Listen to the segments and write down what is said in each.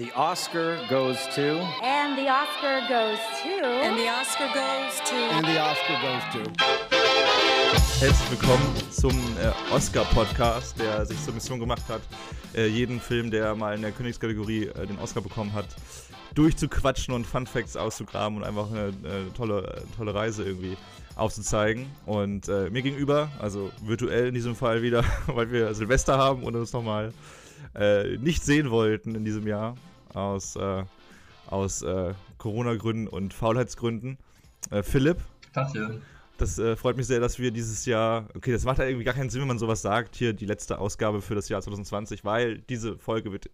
the Oscar goes to. And the Oscar goes to. And the Oscar goes to. And the Oscar goes to. Herzlich willkommen zum äh, Oscar-Podcast, der sich zur Mission gemacht hat, äh, jeden Film, der mal in der Königskategorie äh, den Oscar bekommen hat, durchzuquatschen und Fun Facts auszugraben und einfach eine, eine tolle, tolle Reise irgendwie aufzuzeigen. Und äh, mir gegenüber, also virtuell in diesem Fall wieder, weil wir Silvester haben und uns nochmal äh, nicht sehen wollten in diesem Jahr aus, äh, aus äh, Corona-Gründen und Faulheitsgründen. Äh, Philipp. Tachchen. Das äh, freut mich sehr, dass wir dieses Jahr, okay, das macht ja irgendwie gar keinen Sinn, wenn man sowas sagt, hier die letzte Ausgabe für das Jahr 2020, weil diese Folge wird,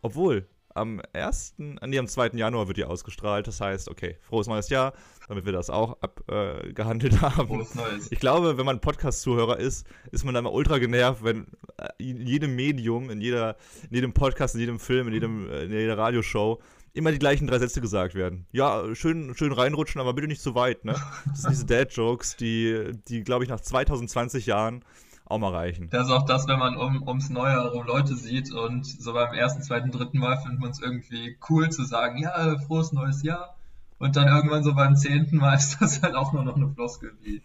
obwohl, am 1., nee, am 2. Januar wird die ausgestrahlt. Das heißt, okay, frohes neues Jahr, damit wir das auch abgehandelt äh, haben. Frohes Neues. Ich glaube, wenn man Podcast-Zuhörer ist, ist man dann mal ultra genervt, wenn äh, in jedem Medium, in, jeder, in jedem Podcast, in jedem Film, in, jedem, äh, in jeder Radioshow immer die gleichen drei Sätze gesagt werden. Ja, schön, schön reinrutschen, aber bitte nicht zu weit, ne? Das sind diese Dad-Jokes, die, die glaube ich, nach 2020 Jahren auch mal reichen. Das ist auch das, wenn man um, ums Neue herum Leute sieht und so beim ersten, zweiten, dritten Mal findet man es irgendwie cool zu sagen, ja, frohes neues Jahr. Und dann irgendwann so beim zehnten Mal ist das halt auch nur noch eine Floskel wie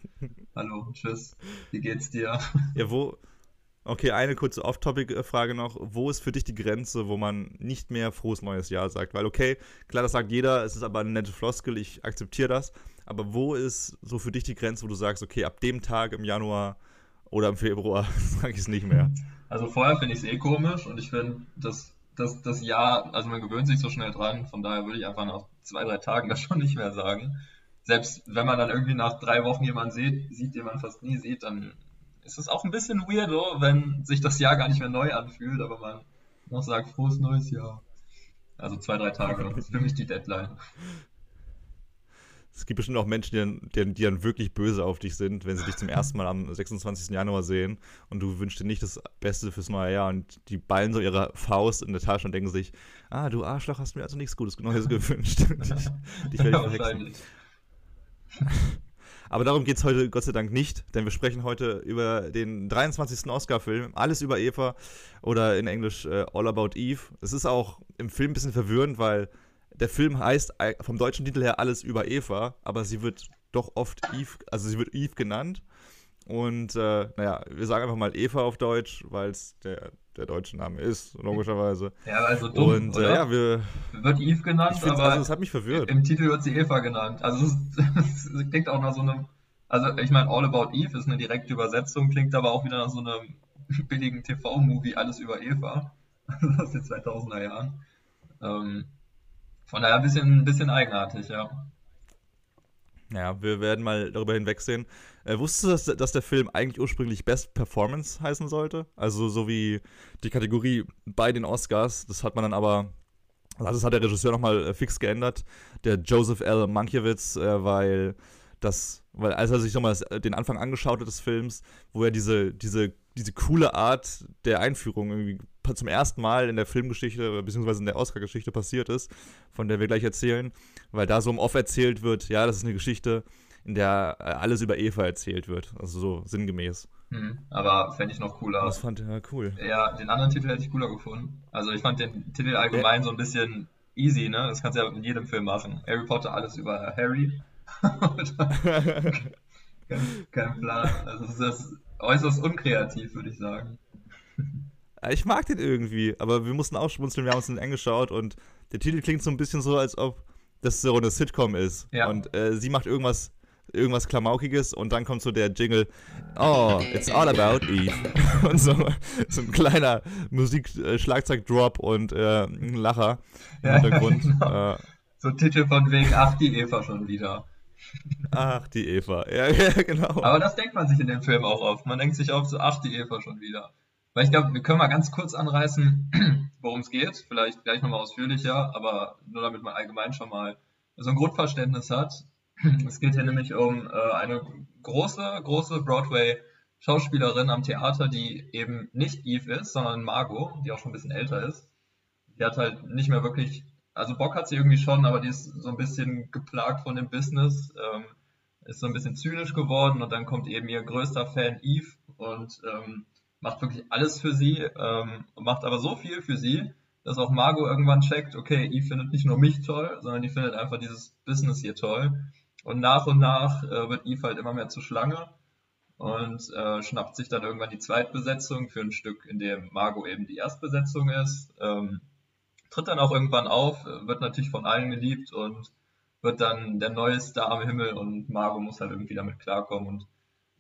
Hallo, tschüss, wie geht's dir? Ja, wo. Okay, eine kurze Off-Topic-Frage noch. Wo ist für dich die Grenze, wo man nicht mehr frohes neues Jahr sagt? Weil, okay, klar, das sagt jeder, es ist aber eine nette Floskel, ich akzeptiere das. Aber wo ist so für dich die Grenze, wo du sagst, okay, ab dem Tag im Januar oder im Februar sage ich es nicht mehr. Also vorher finde ich es eh komisch und ich finde, dass das, das Jahr, also man gewöhnt sich so schnell dran, von daher würde ich einfach nach zwei, drei Tagen das schon nicht mehr sagen. Selbst wenn man dann irgendwie nach drei Wochen jemanden sieht, sieht, den man fast nie sieht, dann ist es auch ein bisschen weirdo, wenn sich das Jahr gar nicht mehr neu anfühlt, aber man noch sagt, frohes neues Jahr. Also zwei, drei Tage, das ist für mich die Deadline es gibt bestimmt auch Menschen, die dann, die, die dann, wirklich böse auf dich sind, wenn sie dich zum ersten Mal am 26. Januar sehen und du wünschst dir nicht das Beste fürs neue Jahr und die ballen so ihre Faust in der Tasche und denken sich, ah, du Arschloch, hast mir also nichts Gutes Neues gewünscht. dich, dich werde ich verhexen. Aber darum geht es heute Gott sei Dank nicht, denn wir sprechen heute über den 23. Oscar-Film, Alles über Eva oder in Englisch uh, All About Eve. Es ist auch im Film ein bisschen verwirrend, weil der Film heißt vom deutschen Titel her alles über Eva, aber sie wird doch oft Eve, also sie wird Eve genannt. Und äh, naja, wir sagen einfach mal Eva auf Deutsch, weil es der, der deutsche Name ist, logischerweise. Ja, also dumm, Und äh, ja, wir. Wird Eve genannt, aber. Also, es hat mich verwirrt. Im Titel wird sie Eva genannt. Also, es, es klingt auch nach so einem. Also, ich meine, All About Eve ist eine direkte Übersetzung, klingt aber auch wieder nach so einem billigen TV-Movie, alles über Eva. aus den 2000er Jahren. Ähm, von daher ein bisschen, ein bisschen eigenartig, ja. Ja, wir werden mal darüber hinwegsehen. Äh, wusstest du, dass, dass der Film eigentlich ursprünglich Best Performance heißen sollte? Also so wie die Kategorie bei den Oscars. Das hat man dann aber, also das hat der Regisseur nochmal äh, fix geändert, der Joseph L. Mankiewicz, äh, weil das, weil als er sich nochmal den Anfang angeschaut hat des Films, wo er diese, diese, diese coole Art der Einführung irgendwie zum ersten Mal in der Filmgeschichte beziehungsweise in der Oscar-Geschichte passiert ist, von der wir gleich erzählen, weil da so im Off erzählt wird, ja, das ist eine Geschichte, in der äh, alles über Eva erzählt wird, also so sinngemäß. Hm, aber fände ich noch cooler. Das fand er ja, cool. Ja, den anderen Titel hätte ich cooler gefunden. Also ich fand den Titel allgemein ja. so ein bisschen easy, ne? Das kannst du ja in jedem Film machen. Harry Potter, alles über Harry. kein, kein Plan. Also das ist äußerst unkreativ, würde ich sagen. Ich mag den irgendwie, aber wir mussten auch schmunzeln, wir haben uns den angeschaut und der Titel klingt so ein bisschen so, als ob das so eine Sitcom ist. Ja. Und äh, sie macht irgendwas, irgendwas Klamaukiges und dann kommt so der Jingle, oh, it's all about Eve. und so, so ein kleiner Musik-Schlagzeug-Drop und äh, ein Lacher im ja, Hintergrund. Genau. Äh, so Titel von wegen, ach, die Eva schon wieder. Ach, die Eva. Ja, ja, genau. Aber das denkt man sich in dem Film auch oft. Man denkt sich oft so, ach, die Eva schon wieder. Weil ich glaube, wir können mal ganz kurz anreißen, worum es geht. Vielleicht gleich nochmal ausführlicher, aber nur damit man allgemein schon mal so ein Grundverständnis hat. Es geht hier nämlich um äh, eine große, große Broadway-Schauspielerin am Theater, die eben nicht Eve ist, sondern Margot, die auch schon ein bisschen älter ist. Die hat halt nicht mehr wirklich, also Bock hat sie irgendwie schon, aber die ist so ein bisschen geplagt von dem Business, ähm, ist so ein bisschen zynisch geworden und dann kommt eben ihr größter Fan Eve und ähm, macht wirklich alles für sie, ähm, macht aber so viel für sie, dass auch Margot irgendwann checkt, okay, Eve findet nicht nur mich toll, sondern die findet einfach dieses Business hier toll. Und nach und nach äh, wird Eve halt immer mehr zur Schlange und äh, schnappt sich dann irgendwann die Zweitbesetzung für ein Stück, in dem Margot eben die Erstbesetzung ist. Ähm, tritt dann auch irgendwann auf, wird natürlich von allen geliebt und wird dann der neue Star am Himmel und Margot muss halt irgendwie damit klarkommen und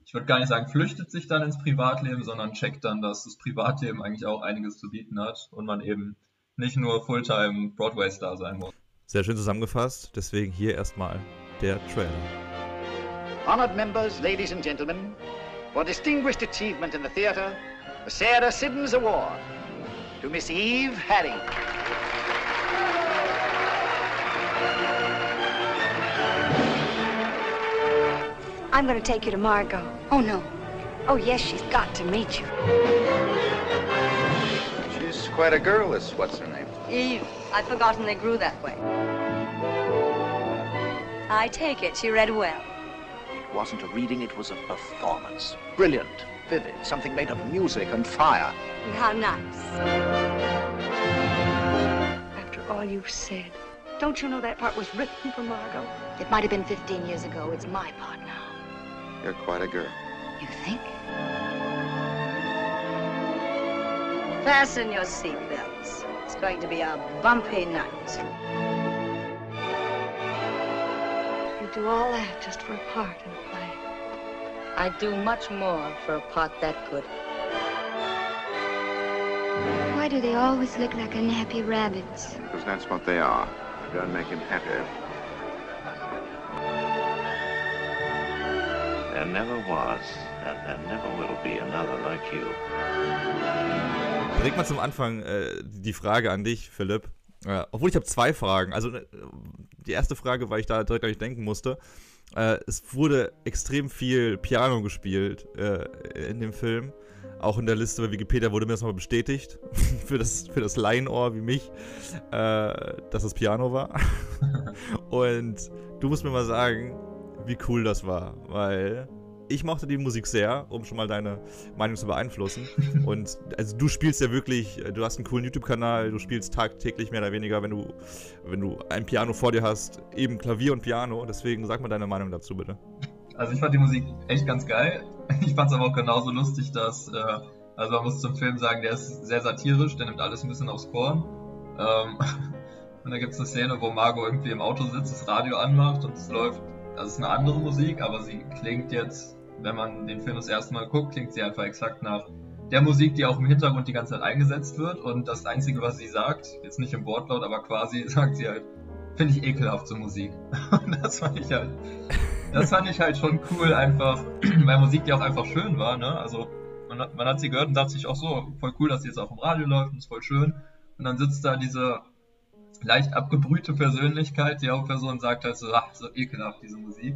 ich würde gar nicht sagen, flüchtet sich dann ins Privatleben, sondern checkt dann, dass das Privatleben eigentlich auch einiges zu bieten hat und man eben nicht nur Fulltime Broadway-Star sein muss. Sehr schön zusammengefasst, deswegen hier erstmal der Trailer. Honored members, ladies and gentlemen, for distinguished achievement in the theater, the Sarah Siddons Award to Miss Eve Harrington. I'm going to take you to Margot. Oh, no. Oh, yes, she's got to meet you. She's quite a girl, this what's her name? Eve. I'd forgotten they grew that way. I take it she read well. It wasn't a reading, it was a performance. Brilliant, vivid, something made of music and fire. How nice. After all you've said, don't you know that part was written for Margot? It might have been 15 years ago. It's my part now. You're quite a girl. You think? Fasten your seatbelts. It's going to be a bumpy night. You do all that just for a part in a play. I'd do much more for a part that good. Why do they always look like unhappy rabbits? Because that's what they are. And make him happier. There never was, and there never will be another like you. Direkt mal zum Anfang äh, die Frage an dich, Philipp. Äh, obwohl ich habe zwei Fragen. Also äh, die erste Frage, weil ich da direkt an dich denken musste. Äh, es wurde extrem viel Piano gespielt äh, in dem Film. Auch in der Liste bei Wikipedia wurde mir das mal bestätigt, für das, für das Laienohr wie mich, äh, dass es Piano war. Und du musst mir mal sagen, wie cool das war, weil ich mochte die Musik sehr, um schon mal deine Meinung zu beeinflussen. Und also du spielst ja wirklich, du hast einen coolen YouTube-Kanal, du spielst tagtäglich mehr oder weniger, wenn du, wenn du ein Piano vor dir hast, eben Klavier und Piano. Deswegen sag mal deine Meinung dazu, bitte. Also ich fand die Musik echt ganz geil. Ich fand es aber auch genauso lustig, dass, äh, also man muss zum Film sagen, der ist sehr satirisch, der nimmt alles ein bisschen aufs Korn. Ähm, und da gibt es eine Szene, wo Margot irgendwie im Auto sitzt, das Radio anmacht und es läuft, also es ist eine andere Musik, aber sie klingt jetzt, wenn man den Film das erste Mal guckt, klingt sie einfach exakt nach der Musik, die auch im Hintergrund die ganze Zeit eingesetzt wird. Und das Einzige, was sie sagt, jetzt nicht im Wortlaut, aber quasi sagt sie halt, finde ich ekelhaft so Musik. Und das fand ich halt das fand ich halt schon cool, einfach, weil Musik ja auch einfach schön war, ne? Also man hat, man hat sie gehört und dachte sich auch so, voll cool, dass sie jetzt auch im Radio läuft und ist voll schön. Und dann sitzt da diese leicht abgebrühte Persönlichkeit, die Hauptperson sagt halt so, ach, so ekelhaft, diese Musik.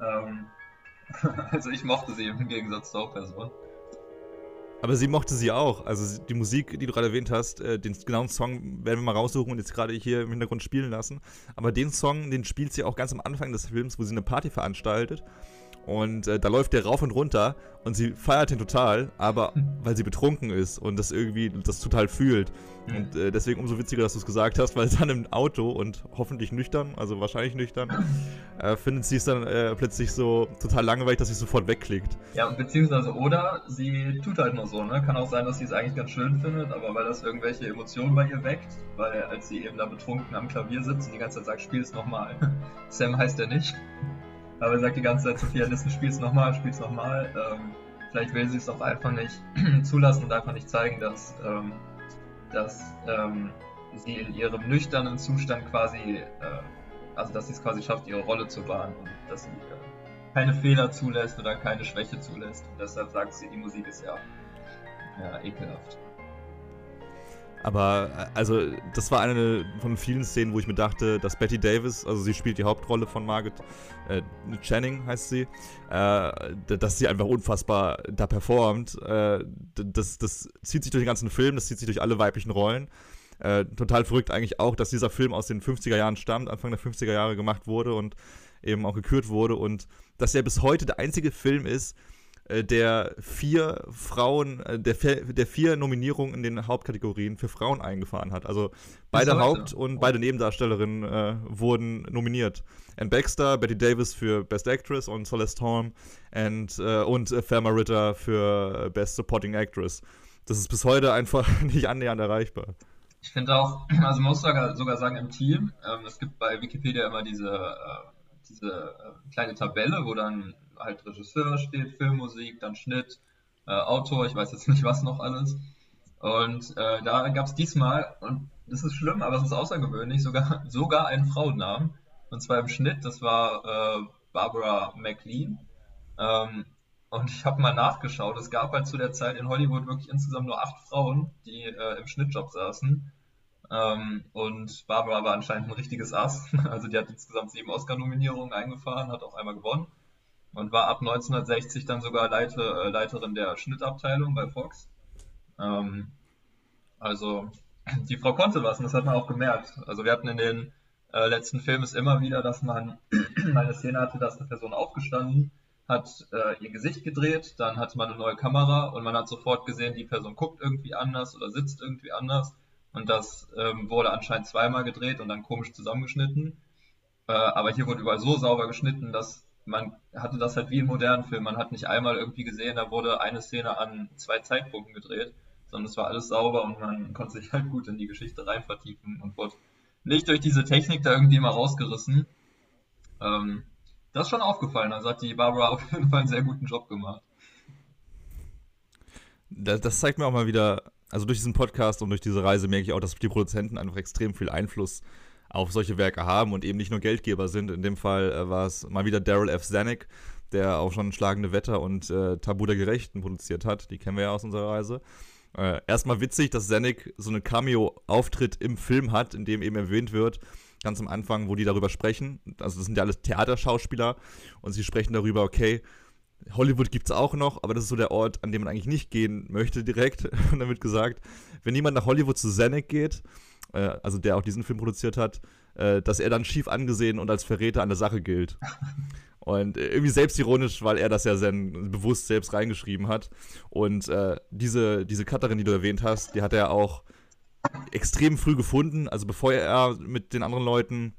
Ähm, also ich mochte sie im Gegensatz zur Hauptperson. Aber sie mochte sie auch. Also die Musik, die du gerade erwähnt hast, äh, den genauen Song werden wir mal raussuchen und jetzt gerade hier im Hintergrund spielen lassen. Aber den Song, den spielt sie auch ganz am Anfang des Films, wo sie eine Party veranstaltet. Und äh, da läuft der rauf und runter und sie feiert ihn total, aber weil sie betrunken ist und das irgendwie das total fühlt. Und äh, deswegen umso witziger, dass du es gesagt hast, weil dann im Auto und hoffentlich nüchtern, also wahrscheinlich nüchtern, äh, findet sie es dann äh, plötzlich so total langweilig, dass sie sofort wegklickt. Ja, beziehungsweise oder sie tut halt nur so, ne? Kann auch sein, dass sie es eigentlich ganz schön findet, aber weil das irgendwelche Emotionen bei ihr weckt, weil als sie eben da betrunken am Klavier sitzt und die ganze Zeit sagt, spiel es nochmal. Sam heißt er nicht. Aber er sagt die ganze Zeit zu Pianisten, spiel's nochmal, spiel's nochmal. Ähm, vielleicht will sie es auch einfach nicht zulassen und einfach nicht zeigen, dass, ähm, dass ähm, sie in ihrem nüchternen Zustand quasi, äh, also dass sie es quasi schafft, ihre Rolle zu wahren und dass sie äh, keine Fehler zulässt oder keine Schwäche zulässt. Und deshalb sagt sie, die Musik ist ja, ja ekelhaft. Aber also das war eine von vielen Szenen, wo ich mir dachte, dass Betty Davis, also sie spielt die Hauptrolle von Margaret äh, Channing heißt sie, äh, dass sie einfach unfassbar da performt. Äh, das, das zieht sich durch den ganzen Film, das zieht sich durch alle weiblichen Rollen. Äh, total verrückt eigentlich auch, dass dieser Film aus den 50er Jahren stammt, Anfang der 50er Jahre gemacht wurde und eben auch gekürt wurde und dass er bis heute der einzige Film ist, äh, der vier Frauen, äh, der, der vier Nominierungen in den Hauptkategorien für Frauen eingefahren hat. Also beide Haupt- und beide Nebendarstellerinnen äh, wurden nominiert. Anne Baxter, Betty Davis für Best Actress und Celeste Holm and, äh, und äh, Thelma Ritter für Best Supporting Actress. Das ist bis heute einfach nicht annähernd erreichbar. Ich finde auch, also man muss sogar, sogar sagen im Team, ähm, es gibt bei Wikipedia immer diese, äh, diese äh, kleine Tabelle, wo dann halt Regisseur steht, Filmmusik, dann Schnitt, äh, Autor, ich weiß jetzt nicht was noch alles. Und äh, da gab es diesmal, und das ist schlimm, aber es ist außergewöhnlich, sogar, sogar einen Frauennamen. Und zwar im Schnitt, das war äh, Barbara McLean. Ähm, und ich habe mal nachgeschaut, es gab halt zu der Zeit in Hollywood wirklich insgesamt nur acht Frauen, die äh, im Schnittjob saßen. Ähm, und Barbara war anscheinend ein richtiges Ass. Also die hat insgesamt sieben Oscar-Nominierungen eingefahren, hat auch einmal gewonnen und war ab 1960 dann sogar Leiter, äh, Leiterin der Schnittabteilung bei Fox. Ähm, also die Frau konnte was und das hat man auch gemerkt. Also wir hatten in den äh, letzten Filmen immer wieder, dass man eine Szene hatte, dass eine Person aufgestanden hat äh, ihr Gesicht gedreht, dann hatte man eine neue Kamera und man hat sofort gesehen, die Person guckt irgendwie anders oder sitzt irgendwie anders und das ähm, wurde anscheinend zweimal gedreht und dann komisch zusammengeschnitten. Äh, aber hier wurde überall so sauber geschnitten, dass man hatte das halt wie im modernen Film. Man hat nicht einmal irgendwie gesehen, da wurde eine Szene an zwei Zeitpunkten gedreht, sondern es war alles sauber und man konnte sich halt gut in die Geschichte rein vertiefen und wurde nicht durch diese Technik da irgendwie mal rausgerissen. Ähm, das ist schon aufgefallen. Also hat die Barbara auf jeden Fall einen sehr guten Job gemacht. Das, das zeigt mir auch mal wieder, also durch diesen Podcast und durch diese Reise merke ich auch, dass die Produzenten einfach extrem viel Einfluss auf solche Werke haben und eben nicht nur Geldgeber sind. In dem Fall äh, war es mal wieder Daryl F. Zanuck, der auch schon Schlagende Wetter und äh, Tabu der Gerechten produziert hat. Die kennen wir ja aus unserer Reise. Äh, erstmal witzig, dass Zanuck so einen Cameo-Auftritt im Film hat, in dem eben erwähnt wird, ganz am Anfang, wo die darüber sprechen. Also das sind ja alles Theaterschauspieler und sie sprechen darüber, okay, Hollywood gibt es auch noch, aber das ist so der Ort, an dem man eigentlich nicht gehen möchte direkt. Und dann wird gesagt, wenn jemand nach Hollywood zu Zanuck geht, äh, also der auch diesen Film produziert hat, äh, dass er dann schief angesehen und als Verräter an der Sache gilt. Und äh, irgendwie selbstironisch, weil er das ja sehr bewusst selbst reingeschrieben hat. Und äh, diese, diese Cutterin, die du erwähnt hast, die hat er auch extrem früh gefunden. Also bevor er mit den anderen Leuten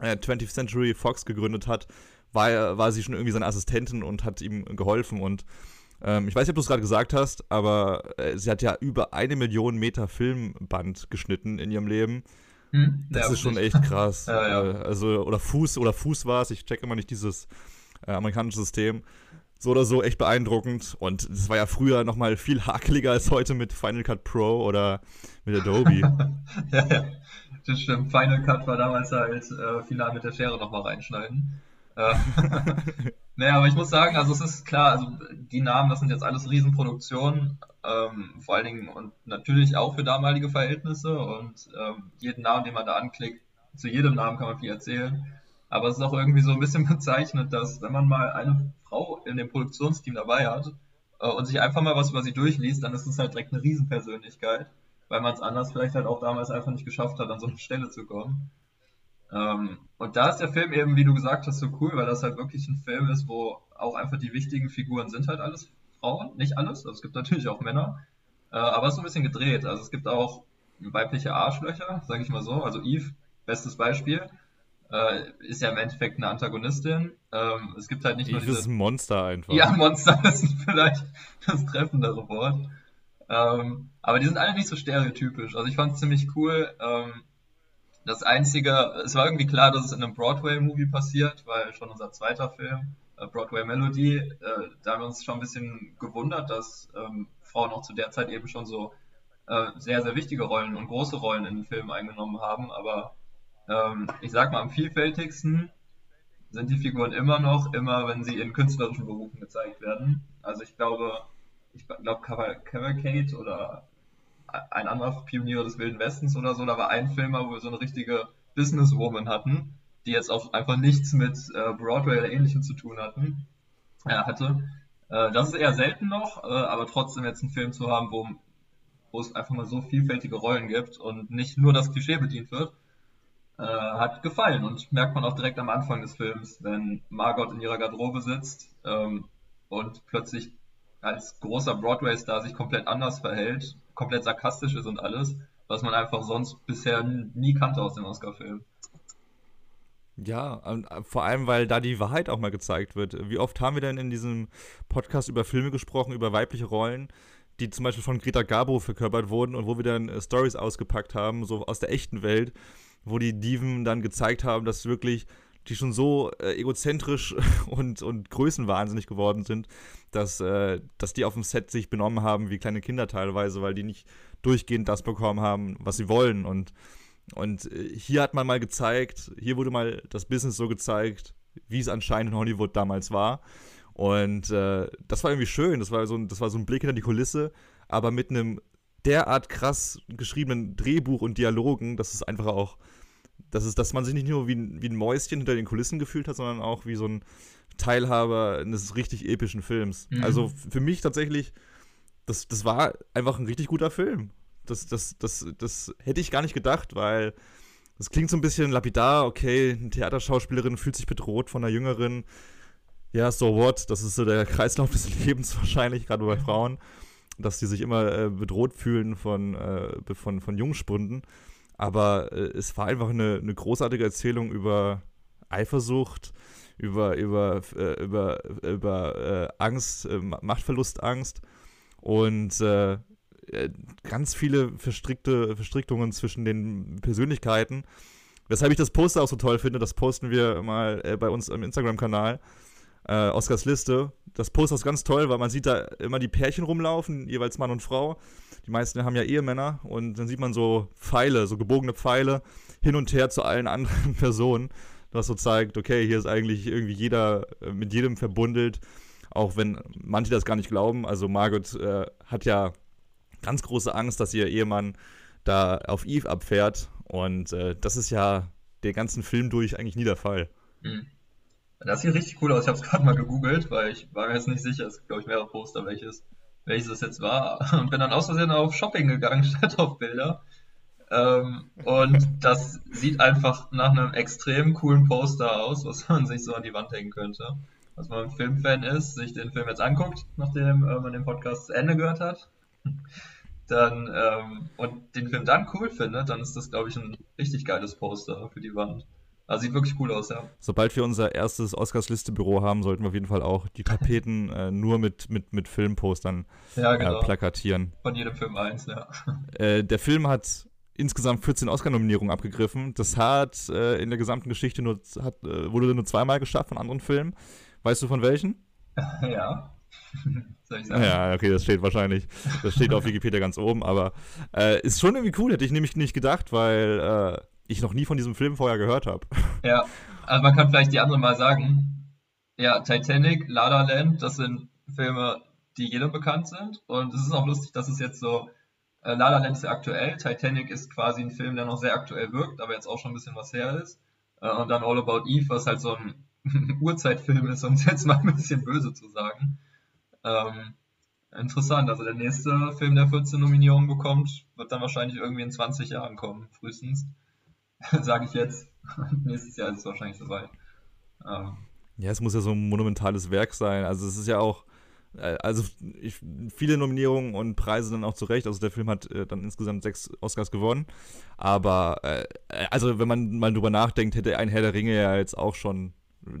äh, 20th Century Fox gegründet hat, war, war sie schon irgendwie seine Assistentin und hat ihm geholfen. Und ähm, ich weiß nicht, ob du es gerade gesagt hast, aber äh, sie hat ja über eine Million Meter Filmband geschnitten in ihrem Leben. Hm, das ja, ist schon echt krass. ja, ja. Äh, also, oder Fuß, oder Fuß war es, ich check immer nicht dieses äh, amerikanische System. So oder so echt beeindruckend. Und das war ja früher nochmal viel hakeliger als heute mit Final Cut Pro oder mit Adobe. ja, ja, das stimmt. Final Cut war damals halt äh, final mit der Schere nochmal reinschneiden. Naja, aber ich muss sagen, also es ist klar, also die Namen, das sind jetzt alles Riesenproduktionen, ähm, vor allen Dingen und natürlich auch für damalige Verhältnisse und ähm, jeden Namen, den man da anklickt, zu jedem Namen kann man viel erzählen. Aber es ist auch irgendwie so ein bisschen bezeichnet, dass wenn man mal eine Frau in dem Produktionsteam dabei hat äh, und sich einfach mal was über sie durchliest, dann ist es halt direkt eine Riesenpersönlichkeit, weil man es anders vielleicht halt auch damals einfach nicht geschafft hat, an so eine Stelle zu kommen. Ähm, und da ist der Film eben, wie du gesagt hast, so cool, weil das halt wirklich ein Film ist, wo auch einfach die wichtigen Figuren sind halt alles Frauen, nicht alles, also es gibt natürlich auch Männer, äh, aber es ist so ein bisschen gedreht. Also es gibt auch weibliche Arschlöcher, sage ich mal so. Also Eve, bestes Beispiel, äh, ist ja im Endeffekt eine Antagonistin. Ähm, es gibt halt nicht Eve nur diese... ist ein Monster einfach. Ja, Monster ist vielleicht das treffendere Wort. Ähm, aber die sind alle nicht so stereotypisch. Also ich fand es ziemlich cool. Das Einzige, es war irgendwie klar, dass es in einem Broadway-Movie passiert, weil schon unser zweiter Film, äh, Broadway Melody, äh, da haben wir uns schon ein bisschen gewundert, dass ähm, Frauen auch zu der Zeit eben schon so äh, sehr, sehr wichtige Rollen und große Rollen in den Filmen eingenommen haben. Aber ähm, ich sag mal, am vielfältigsten sind die Figuren immer noch, immer wenn sie in künstlerischen Berufen gezeigt werden. Also ich glaube, ich glaube Cavalcade oder ein anderer Pionier des Wilden Westens oder so, da war ein Filmer, wo wir so eine richtige Businesswoman hatten, die jetzt auch einfach nichts mit äh, Broadway oder ähnlichem zu tun hatten, äh, hatte. Äh, das ist eher selten noch, äh, aber trotzdem jetzt einen Film zu haben, wo, wo es einfach mal so vielfältige Rollen gibt und nicht nur das Klischee bedient wird, äh, hat gefallen und merkt man auch direkt am Anfang des Films, wenn Margot in ihrer Garderobe sitzt ähm, und plötzlich als großer Broadway-Star sich komplett anders verhält, komplett sarkastisch ist und alles, was man einfach sonst bisher nie kannte aus dem Oscar-Film. Ja, vor allem, weil da die Wahrheit auch mal gezeigt wird. Wie oft haben wir denn in diesem Podcast über Filme gesprochen, über weibliche Rollen, die zum Beispiel von Greta Garbo verkörpert wurden und wo wir dann äh, Stories ausgepackt haben, so aus der echten Welt, wo die Diven dann gezeigt haben, dass wirklich die schon so äh, egozentrisch und, und größenwahnsinnig geworden sind, dass, äh, dass die auf dem Set sich benommen haben wie kleine Kinder teilweise, weil die nicht durchgehend das bekommen haben, was sie wollen. Und, und äh, hier hat man mal gezeigt, hier wurde mal das Business so gezeigt, wie es anscheinend in Hollywood damals war. Und äh, das war irgendwie schön, das war, so ein, das war so ein Blick hinter die Kulisse, aber mit einem derart krass geschriebenen Drehbuch und Dialogen, dass es einfach auch dass, es, dass man sich nicht nur wie ein, wie ein Mäuschen hinter den Kulissen gefühlt hat, sondern auch wie so ein Teilhaber eines richtig epischen Films. Mhm. Also für mich tatsächlich, das, das war einfach ein richtig guter Film. Das, das, das, das hätte ich gar nicht gedacht, weil das klingt so ein bisschen lapidar, okay, eine Theaterschauspielerin fühlt sich bedroht von einer Jüngeren. Ja, so what? Das ist so der Kreislauf des Lebens wahrscheinlich, gerade bei Frauen, dass die sich immer äh, bedroht fühlen von, äh, von, von Jungspunden. Aber äh, es war einfach eine, eine großartige Erzählung über Eifersucht, über, über, äh, über, über äh, Angst, äh, Machtverlustangst und äh, äh, ganz viele verstrickte Verstrickungen zwischen den Persönlichkeiten. Weshalb ich das Poster auch so toll finde, das posten wir mal bei uns im Instagram-Kanal. Oscars Liste. Das Poster ist ganz toll, weil man sieht da immer die Pärchen rumlaufen, jeweils Mann und Frau. Die meisten haben ja Ehemänner und dann sieht man so Pfeile, so gebogene Pfeile hin und her zu allen anderen Personen, was so zeigt, okay, hier ist eigentlich irgendwie jeder äh, mit jedem verbundelt, auch wenn manche das gar nicht glauben. Also Margot äh, hat ja ganz große Angst, dass ihr Ehemann da auf Eve abfährt und äh, das ist ja den ganzen Film durch eigentlich nie der Fall. Mhm. Das sieht richtig cool aus. Ich habe es gerade mal gegoogelt, weil ich war mir jetzt nicht sicher. Es gibt, glaube ich, mehrere Poster, welches welches das jetzt war, und bin dann aus Versehen auf Shopping gegangen, statt auf Bilder. Ähm, und das sieht einfach nach einem extrem coolen Poster aus, was man sich so an die Wand hängen könnte. Was man ein Filmfan ist, sich den Film jetzt anguckt, nachdem äh, man den Podcast zu Ende gehört hat, dann ähm, und den Film dann cool findet, dann ist das, glaube ich, ein richtig geiles Poster für die Wand. Also sieht wirklich cool aus, ja. Sobald wir unser erstes Oscars-Liste-Büro haben, sollten wir auf jeden Fall auch die Tapeten äh, nur mit, mit, mit Filmpostern ja, äh, genau. äh, plakatieren. Von jedem Film eins, ja. Äh, der Film hat insgesamt 14 Oscar-Nominierungen abgegriffen. Das hat äh, in der gesamten Geschichte nur, hat, äh, wurde nur zweimal geschafft von anderen Filmen. Weißt du von welchen? Ja. Soll ich sagen? Ja, okay, das steht wahrscheinlich, das steht auf Wikipedia ganz oben, aber ist schon irgendwie cool, hätte ich nämlich nicht gedacht, weil ich noch nie von diesem Film vorher gehört habe. Ja, also man kann vielleicht die anderen mal sagen. Ja, Titanic, La La Land, das sind Filme, die jedem bekannt sind. Und es ist auch lustig, dass es jetzt so, äh, La La Land ist ja aktuell, Titanic ist quasi ein Film, der noch sehr aktuell wirkt, aber jetzt auch schon ein bisschen was her ist. Äh, und dann All About Eve, was halt so ein Urzeitfilm ist, um es jetzt mal ein bisschen böse zu sagen. Ähm, interessant, also der nächste Film, der 14 Nominierungen bekommt, wird dann wahrscheinlich irgendwie in 20 Jahren kommen, frühestens. sage ich jetzt. Nächstes Jahr ist es wahrscheinlich soweit. Ähm. Ja, es muss ja so ein monumentales Werk sein. Also es ist ja auch, äh, also ich, viele Nominierungen und Preise dann auch zurecht. Also der Film hat äh, dann insgesamt sechs Oscars gewonnen. Aber äh, also wenn man mal drüber nachdenkt, hätte ein Herr der Ringe ja jetzt auch schon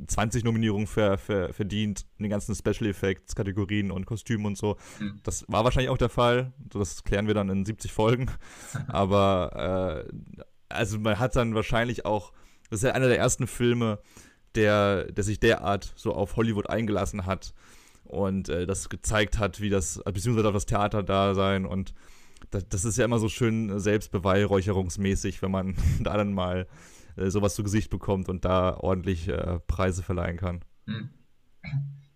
20 Nominierungen ver, ver, verdient in den ganzen Special Effects, Kategorien und Kostümen und so. Mhm. Das war wahrscheinlich auch der Fall. Das klären wir dann in 70 Folgen. Aber äh, also man hat dann wahrscheinlich auch, das ist ja einer der ersten Filme, der, der sich derart so auf Hollywood eingelassen hat und äh, das gezeigt hat, wie das, beziehungsweise auch das Theater da sein und das, das, ist ja immer so schön selbstbeweihräucherungsmäßig, wenn man da dann mal äh, sowas zu Gesicht bekommt und da ordentlich äh, Preise verleihen kann. Hm.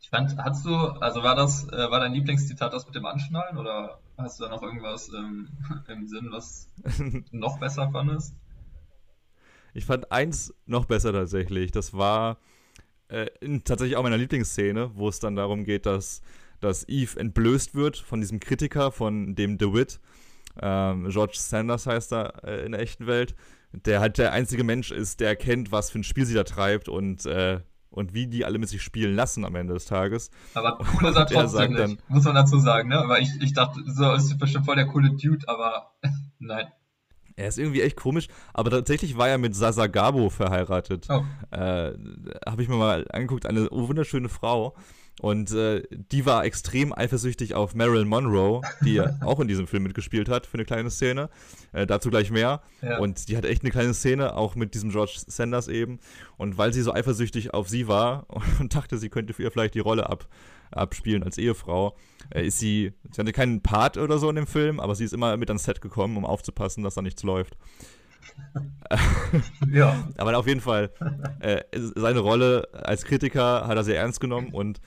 Ich fand, hast du, also war das, äh, war dein Lieblingszitat das mit dem Anschnallen oder hast du da noch irgendwas ähm, im Sinn, was du noch besser fandest? Ich fand eins noch besser tatsächlich. Das war äh, tatsächlich auch meine Lieblingsszene, wo es dann darum geht, dass, dass Eve entblößt wird von diesem Kritiker, von dem DeWitt. Ähm, George Sanders heißt er äh, in der echten Welt. Der halt der einzige Mensch ist, der erkennt, was für ein Spiel sie da treibt und äh, und wie die alle mit sich spielen lassen am Ende des Tages. Aber cool ist er trotzdem nicht, muss man dazu sagen, ne? Weil ich, ich dachte, so ist bestimmt voll der coole Dude, aber nein. Er ist irgendwie echt komisch, aber tatsächlich war er mit Sasa Gabo verheiratet. Oh. Äh, Habe ich mir mal angeguckt, eine wunderschöne Frau. Und äh, die war extrem eifersüchtig auf Marilyn Monroe, die auch in diesem Film mitgespielt hat für eine kleine Szene. Äh, dazu gleich mehr. Ja. Und die hat echt eine kleine Szene, auch mit diesem George Sanders eben. Und weil sie so eifersüchtig auf sie war und dachte, sie könnte für ihr vielleicht die Rolle ab, abspielen als Ehefrau, äh, ist sie, sie hatte keinen Part oder so in dem Film, aber sie ist immer mit ans Set gekommen, um aufzupassen, dass da nichts läuft. ja. Aber auf jeden Fall, äh, seine Rolle als Kritiker hat er sehr ernst genommen und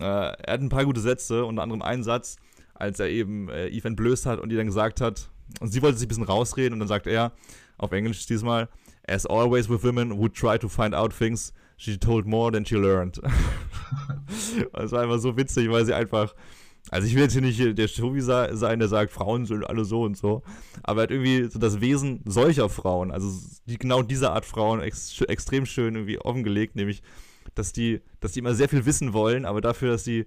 äh, er hat ein paar gute Sätze, unter anderem einen Satz, als er eben äh, Eve entblößt hat und ihr dann gesagt hat, und sie wollte sich ein bisschen rausreden und dann sagt er, auf Englisch diesmal, as always with women who try to find out things, she told more than she learned. das war einfach so witzig, weil sie einfach, also ich will jetzt hier nicht der Shovi sein, der sagt, Frauen sind alle so und so, aber er hat irgendwie so das Wesen solcher Frauen, also die, genau diese Art Frauen ex extrem schön irgendwie offengelegt, nämlich dass die, dass die immer sehr viel wissen wollen, aber dafür, dass sie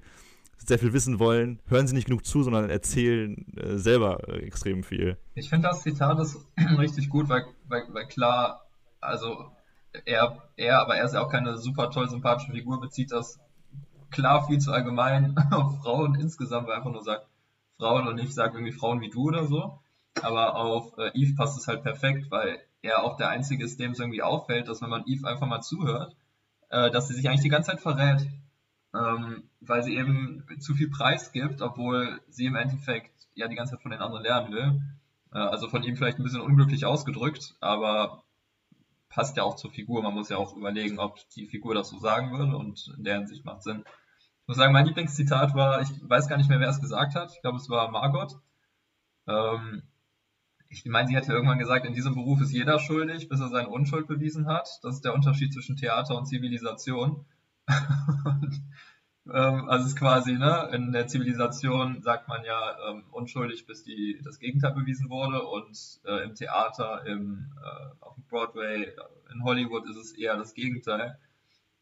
sehr viel wissen wollen, hören sie nicht genug zu, sondern erzählen äh, selber äh, extrem viel. Ich finde das Zitat ist richtig gut, weil, weil, weil klar, also er, er, aber er ist ja auch keine super toll sympathische Figur, bezieht das klar viel zu allgemein auf Frauen insgesamt, weil einfach nur sagt Frauen und nicht sagt irgendwie Frauen wie du oder so. Aber auf äh, Eve passt es halt perfekt, weil er auch der Einzige ist, dem es irgendwie auffällt, dass wenn man Eve einfach mal zuhört, äh, dass sie sich eigentlich die ganze Zeit verrät, ähm, weil sie eben zu viel Preis gibt, obwohl sie im Endeffekt ja die ganze Zeit von den anderen lernen will. Äh, also von ihm vielleicht ein bisschen unglücklich ausgedrückt, aber passt ja auch zur Figur. Man muss ja auch überlegen, ob die Figur das so sagen würde und in der Hinsicht macht Sinn. Ich muss sagen, mein Lieblingszitat war, ich weiß gar nicht mehr, wer es gesagt hat. Ich glaube, es war Margot. Ähm, ich meine, sie hatte irgendwann gesagt, in diesem Beruf ist jeder schuldig, bis er seine Unschuld bewiesen hat. Das ist der Unterschied zwischen Theater und Zivilisation. und, ähm, also es ist quasi, ne, in der Zivilisation sagt man ja ähm, unschuldig, bis die, das Gegenteil bewiesen wurde. Und äh, im Theater, im, äh, auf dem Broadway, in Hollywood ist es eher das Gegenteil.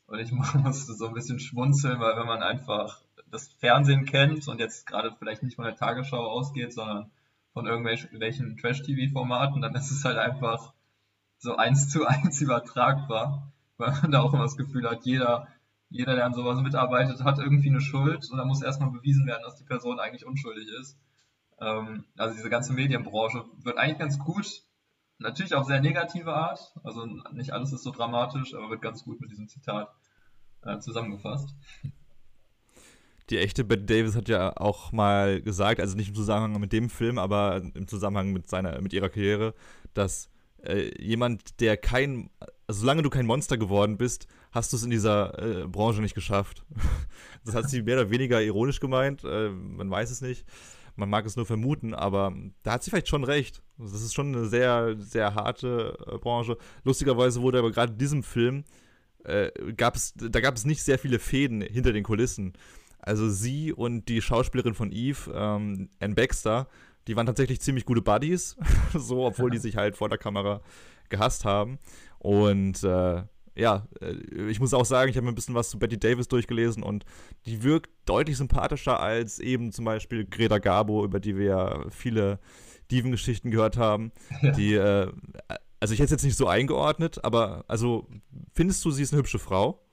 Und ich musste so ein bisschen schmunzeln, weil wenn man einfach das Fernsehen kennt und jetzt gerade vielleicht nicht von der Tagesschau ausgeht, sondern von irgendwelchen Trash-TV-Formaten, dann ist es halt einfach so eins zu eins übertragbar, weil man da auch immer das Gefühl hat, jeder, jeder, der an sowas mitarbeitet, hat irgendwie eine Schuld und dann muss erstmal bewiesen werden, dass die Person eigentlich unschuldig ist. Ähm, also diese ganze Medienbranche wird eigentlich ganz gut, natürlich auf sehr negative Art, also nicht alles ist so dramatisch, aber wird ganz gut mit diesem Zitat äh, zusammengefasst die echte Betty Davis hat ja auch mal gesagt, also nicht im Zusammenhang mit dem Film, aber im Zusammenhang mit seiner, mit ihrer Karriere, dass äh, jemand, der kein, also solange du kein Monster geworden bist, hast du es in dieser äh, Branche nicht geschafft. das hat sie mehr oder weniger ironisch gemeint, äh, man weiß es nicht. Man mag es nur vermuten, aber da hat sie vielleicht schon recht. Das ist schon eine sehr, sehr harte äh, Branche. Lustigerweise wurde aber gerade in diesem Film, äh, gab's, da gab es nicht sehr viele Fäden hinter den Kulissen. Also sie und die Schauspielerin von Eve, ähm, Anne Baxter, die waren tatsächlich ziemlich gute Buddies, so, obwohl die sich halt vor der Kamera gehasst haben. Und äh, ja, äh, ich muss auch sagen, ich habe mir ein bisschen was zu Betty Davis durchgelesen und die wirkt deutlich sympathischer als eben zum Beispiel Greta Garbo, über die wir ja viele Diven-Geschichten gehört haben. Ja. Die, äh, also ich hätte es jetzt nicht so eingeordnet, aber also findest du, sie ist eine hübsche Frau?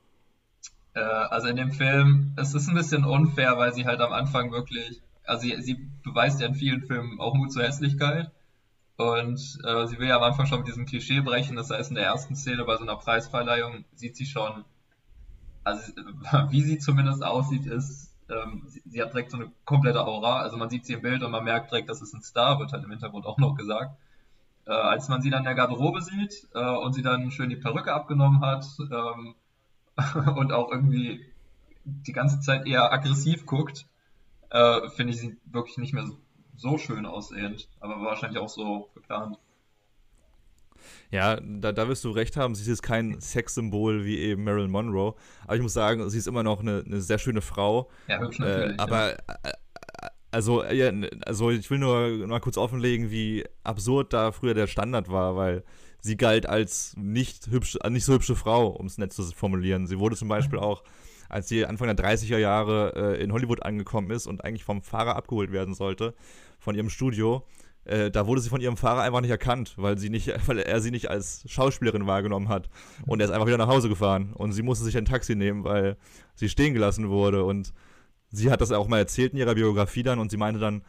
Äh, also in dem Film, es ist ein bisschen unfair, weil sie halt am Anfang wirklich, also sie, sie beweist ja in vielen Filmen auch Mut zur Hässlichkeit. Und äh, sie will ja am Anfang schon mit diesem Klischee brechen. Das heißt, in der ersten Szene bei so einer Preisverleihung sieht sie schon, also wie sie zumindest aussieht, ist, ähm, sie, sie, hat direkt so eine komplette Aura. Also man sieht sie im Bild und man merkt direkt, das ist ein Star, wird halt im Hintergrund auch noch gesagt. Äh, als man sie dann in der Garderobe sieht äh, und sie dann schön die Perücke abgenommen hat, ähm, und auch irgendwie die ganze Zeit eher aggressiv guckt, äh, finde ich sie wirklich nicht mehr so schön aussehend. Aber wahrscheinlich auch so geplant. Ja, da, da wirst du recht haben. Sie ist jetzt kein Sexsymbol wie eben Marilyn Monroe. Aber ich muss sagen, sie ist immer noch eine, eine sehr schöne Frau. Ja, hübsch natürlich. Äh, aber, ja. Äh, also, ja, also ich will nur mal kurz offenlegen, wie absurd da früher der Standard war, weil sie galt als nicht, hübsch, nicht so hübsche Frau, um es nett zu formulieren. Sie wurde zum Beispiel auch, als sie Anfang der 30er Jahre äh, in Hollywood angekommen ist und eigentlich vom Fahrer abgeholt werden sollte, von ihrem Studio, äh, da wurde sie von ihrem Fahrer einfach nicht erkannt, weil, sie nicht, weil er sie nicht als Schauspielerin wahrgenommen hat. Und er ist einfach wieder nach Hause gefahren. Und sie musste sich ein Taxi nehmen, weil sie stehen gelassen wurde. Und sie hat das auch mal erzählt in ihrer Biografie dann und sie meinte dann,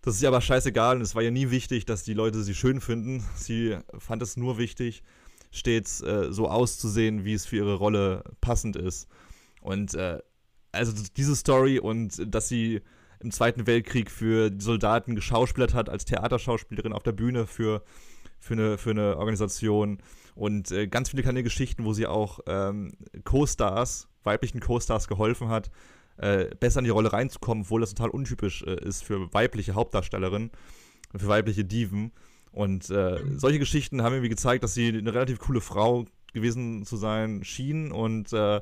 das ist ihr aber scheißegal und es war ihr nie wichtig, dass die Leute sie schön finden. Sie fand es nur wichtig, stets äh, so auszusehen, wie es für ihre Rolle passend ist. Und äh, also diese Story und dass sie im Zweiten Weltkrieg für die Soldaten geschauspielert hat, als Theaterschauspielerin auf der Bühne für, für, eine, für eine Organisation und äh, ganz viele kleine Geschichten, wo sie auch ähm, Co-Stars, weiblichen Co-Stars geholfen hat, äh, besser in die Rolle reinzukommen, obwohl das total untypisch äh, ist für weibliche Hauptdarstellerinnen, für weibliche Diven. Und äh, solche Geschichten haben irgendwie gezeigt, dass sie eine relativ coole Frau gewesen zu sein schien und äh,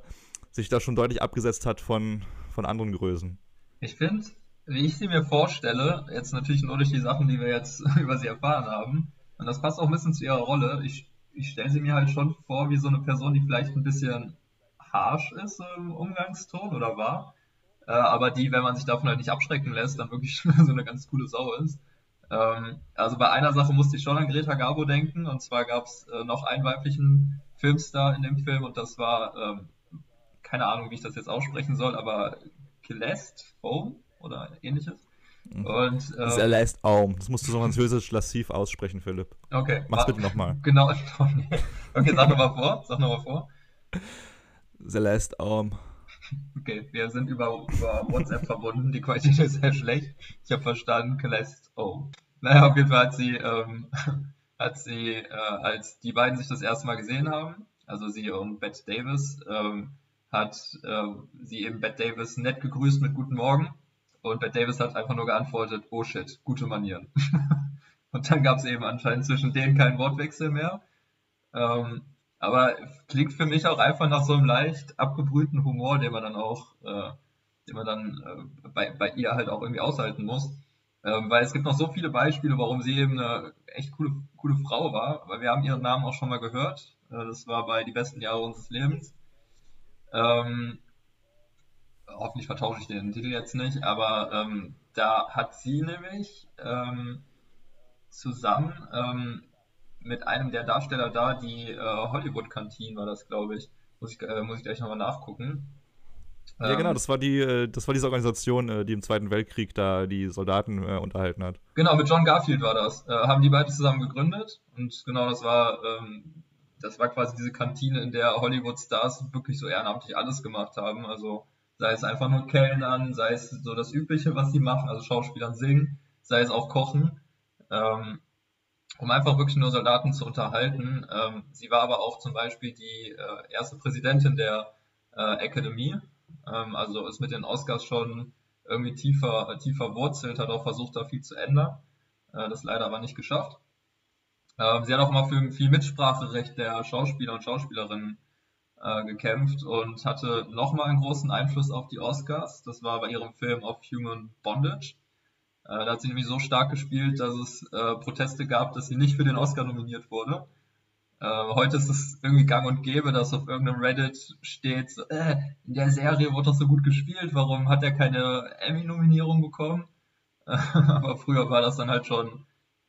sich da schon deutlich abgesetzt hat von, von anderen Größen. Ich finde, wie ich sie mir vorstelle, jetzt natürlich nur durch die Sachen, die wir jetzt über sie erfahren haben, und das passt auch ein bisschen zu ihrer Rolle, ich, ich stelle sie mir halt schon vor wie so eine Person, die vielleicht ein bisschen harsh ist im Umgangston oder war, äh, aber die, wenn man sich davon halt nicht abschrecken lässt, dann wirklich so eine ganz coole Sau ist. Ähm, also bei einer Sache musste ich schon an Greta Garbo denken, und zwar gab es äh, noch einen weiblichen Filmstar in dem Film, und das war, ähm, keine Ahnung, wie ich das jetzt aussprechen soll, aber Celeste Home oder ähnliches. Mhm. Und, ähm, Celeste Aum. Das musst du so französisch lassiv aussprechen, Philipp. Okay. Mach's bitte nochmal. Genau. Okay, sag nochmal vor. Sag nochmal vor. Celeste Aum. Okay, wir sind über, über WhatsApp verbunden. Die Qualität ist sehr schlecht. Ich habe verstanden, Celeste Oh. Naja, auf jeden Fall hat sie, ähm, hat sie, äh, als die beiden sich das erste Mal gesehen haben, also sie und Bette Davis, ähm, hat äh, sie eben Bette Davis nett gegrüßt mit Guten Morgen. Und Bette Davis hat einfach nur geantwortet, oh shit, gute Manieren. und dann gab es eben anscheinend zwischen denen keinen Wortwechsel mehr. Ähm, aber klingt für mich auch einfach nach so einem leicht abgebrühten Humor, den man dann auch, äh, den man dann äh, bei, bei ihr halt auch irgendwie aushalten muss. Ähm, weil es gibt noch so viele Beispiele, warum sie eben eine echt coole, coole Frau war. Weil wir haben ihren Namen auch schon mal gehört. Äh, das war bei Die besten Jahre unseres Lebens. Ähm, hoffentlich vertausche ich den Titel jetzt nicht, aber ähm, da hat sie nämlich ähm, zusammen ähm, mit einem der Darsteller da, die äh, Hollywood-Kantine war das, glaube ich. Muss ich, äh, muss ich gleich nochmal nachgucken. Ja, genau, ähm, das war die, äh, das war diese Organisation, äh, die im Zweiten Weltkrieg da die Soldaten äh, unterhalten hat. Genau, mit John Garfield war das. Äh, haben die beide zusammen gegründet und genau, das war, ähm, das war quasi diese Kantine, in der Hollywood-Stars wirklich so ehrenamtlich alles gemacht haben. Also sei es einfach nur Kellnern, sei es so das Übliche, was sie machen, also Schauspielern singen, sei es auch Kochen. Ähm, um einfach wirklich nur Soldaten zu unterhalten. Ähm, sie war aber auch zum Beispiel die äh, erste Präsidentin der äh, Academy, ähm, also ist mit den Oscars schon irgendwie tiefer, tiefer wurzelt, hat auch versucht, da viel zu ändern. Äh, das leider aber nicht geschafft. Ähm, sie hat auch immer für viel Mitspracherecht der Schauspieler und Schauspielerinnen äh, gekämpft und hatte nochmal einen großen Einfluss auf die Oscars. Das war bei ihrem Film Of Human Bondage. Äh, da hat sie nämlich so stark gespielt, dass es äh, Proteste gab, dass sie nicht für den Oscar nominiert wurde. Äh, heute ist es irgendwie gang und gäbe, dass auf irgendeinem Reddit steht, so, äh, in der Serie wurde doch so gut gespielt, warum hat er keine Emmy-Nominierung bekommen? aber früher war das dann halt schon,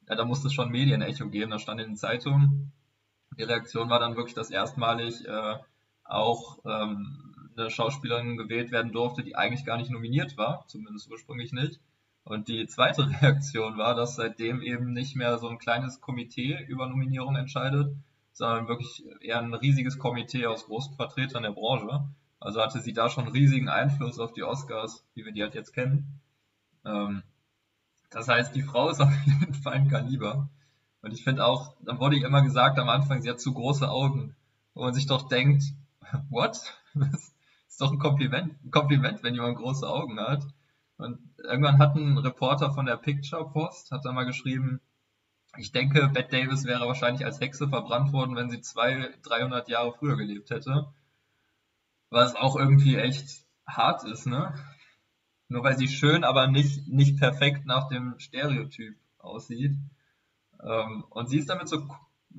ja, da musste es schon Medienecho geben, da stand in den Zeitungen. Die Reaktion war dann wirklich, dass erstmalig äh, auch ähm, eine Schauspielerin gewählt werden durfte, die eigentlich gar nicht nominiert war, zumindest ursprünglich nicht. Und die zweite Reaktion war, dass seitdem eben nicht mehr so ein kleines Komitee über Nominierung entscheidet, sondern wirklich eher ein riesiges Komitee aus großen Vertretern der Branche. Also hatte sie da schon riesigen Einfluss auf die Oscars, wie wir die halt jetzt kennen. Ähm, das heißt, die Frau ist auf jeden Fall ein Kaliber. Und ich finde auch, dann wurde ihr immer gesagt am Anfang, sie hat zu große Augen. Wo man sich doch denkt, what? Das ist doch ein Kompliment, ein Kompliment, wenn jemand große Augen hat. Und irgendwann hat ein Reporter von der Picture Post, hat da mal geschrieben, ich denke, Bette Davis wäre wahrscheinlich als Hexe verbrannt worden, wenn sie 200, 300 Jahre früher gelebt hätte. Was auch irgendwie echt hart ist, ne? Nur weil sie schön, aber nicht, nicht perfekt nach dem Stereotyp aussieht. Ähm, und sie ist damit so,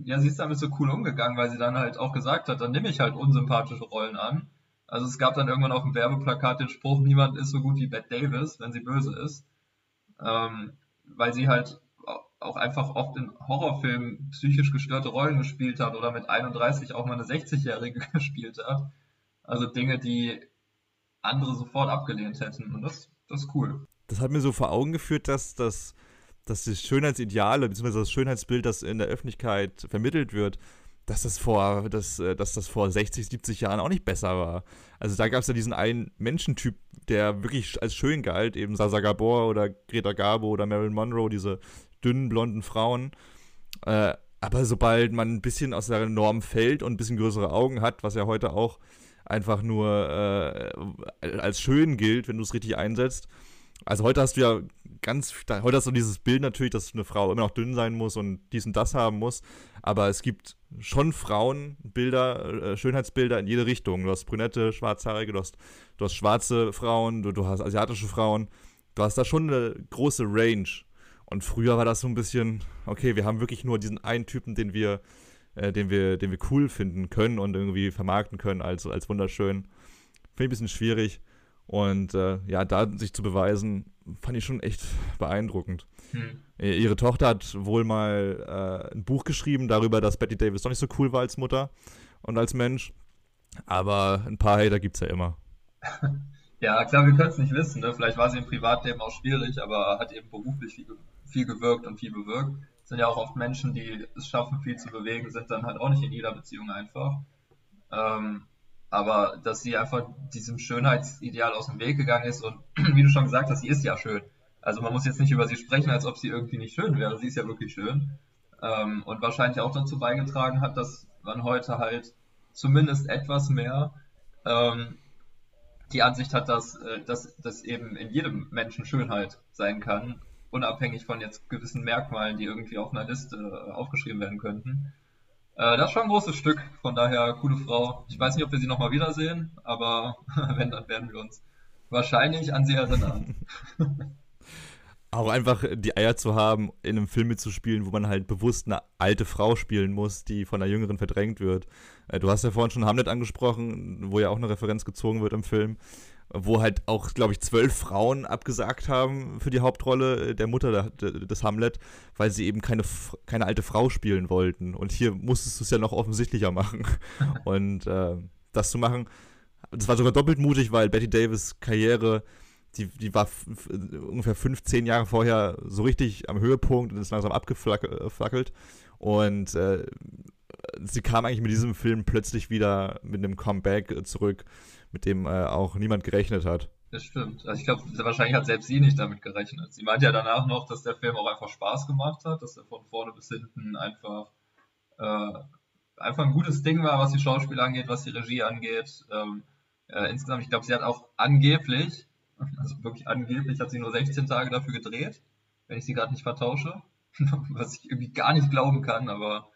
ja, sie ist damit so cool umgegangen, weil sie dann halt auch gesagt hat, dann nehme ich halt unsympathische Rollen an. Also es gab dann irgendwann auf dem Werbeplakat den Spruch, niemand ist so gut wie Bette Davis, wenn sie böse ist. Ähm, weil sie halt auch einfach oft in Horrorfilmen psychisch gestörte Rollen gespielt hat oder mit 31 auch mal eine 60-Jährige gespielt hat. Also Dinge, die andere sofort abgelehnt hätten. Und das, das ist cool. Das hat mir so vor Augen geführt, dass das dass das Schönheitsideale, beziehungsweise das Schönheitsbild, das in der Öffentlichkeit vermittelt wird, dass das vor, dass, äh, dass das vor 60, 70 Jahren auch nicht besser war. Also da gab es ja diesen einen Menschentyp, der wirklich als schön galt, eben Sasa Gabor oder Greta Garbo oder Marilyn Monroe, diese dünnen, blonden Frauen. Äh, aber sobald man ein bisschen aus der Norm fällt und ein bisschen größere Augen hat, was ja heute auch einfach nur äh, als schön gilt, wenn du es richtig einsetzt. Also heute hast du ja ganz, heute hast du dieses Bild natürlich, dass eine Frau immer noch dünn sein muss und dies und das haben muss. Aber es gibt schon Frauenbilder, äh, Schönheitsbilder in jede Richtung. Du hast brünette, schwarzhaarige, du hast, du hast schwarze Frauen, du, du hast asiatische Frauen. Du hast da schon eine große Range. Und früher war das so ein bisschen, okay, wir haben wirklich nur diesen einen Typen, den wir äh, den, wir, den wir cool finden können und irgendwie vermarkten können als, als wunderschön. Finde ich ein bisschen schwierig. Und äh, ja, da sich zu beweisen, fand ich schon echt beeindruckend. Hm. Ihre Tochter hat wohl mal äh, ein Buch geschrieben darüber, dass Betty Davis doch nicht so cool war als Mutter und als Mensch. Aber ein paar Hater gibt es ja immer. Ja, klar, wir können es nicht wissen. Ne? Vielleicht war sie im Privatleben auch schwierig, aber hat eben beruflich viel, viel gewirkt und viel bewirkt sind ja auch oft Menschen, die es schaffen, viel zu bewegen, sind dann halt auch nicht in jeder Beziehung einfach. Ähm, aber dass sie einfach diesem Schönheitsideal aus dem Weg gegangen ist und wie du schon gesagt hast, sie ist ja schön. Also man muss jetzt nicht über sie sprechen, als ob sie irgendwie nicht schön wäre. Sie ist ja wirklich schön. Ähm, und wahrscheinlich auch dazu beigetragen hat, dass man heute halt zumindest etwas mehr ähm, die Ansicht hat, dass, äh, dass, dass eben in jedem Menschen Schönheit sein kann unabhängig von jetzt gewissen Merkmalen, die irgendwie auf einer Liste äh, aufgeschrieben werden könnten. Äh, das ist schon ein großes Stück, von daher coole Frau. Ich weiß nicht, ob wir sie nochmal wiedersehen, aber wenn, dann werden wir uns wahrscheinlich an sie erinnern. Auch einfach die Eier zu haben, in einem Film mitzuspielen, wo man halt bewusst eine alte Frau spielen muss, die von einer Jüngeren verdrängt wird. Äh, du hast ja vorhin schon Hamlet angesprochen, wo ja auch eine Referenz gezogen wird im Film wo halt auch, glaube ich, zwölf Frauen abgesagt haben für die Hauptrolle äh, der Mutter des Hamlet, weil sie eben keine, keine alte Frau spielen wollten. Und hier musstest du es ja noch offensichtlicher machen. Und äh, das zu machen, das war sogar doppelt mutig, weil Betty Davis Karriere, die, die war ungefähr 15 Jahre vorher so richtig am Höhepunkt und ist langsam abgeflackelt. Und äh, sie kam eigentlich mit diesem Film plötzlich wieder mit einem Comeback zurück mit dem äh, auch niemand gerechnet hat. Das stimmt. Also ich glaube, wahrscheinlich hat selbst sie nicht damit gerechnet. Sie meinte ja danach noch, dass der Film auch einfach Spaß gemacht hat, dass er von vorne bis hinten einfach, äh, einfach ein gutes Ding war, was die Schauspieler angeht, was die Regie angeht. Ähm, äh, insgesamt, ich glaube, sie hat auch angeblich, also wirklich angeblich, hat sie nur 16 Tage dafür gedreht, wenn ich sie gerade nicht vertausche. was ich irgendwie gar nicht glauben kann, aber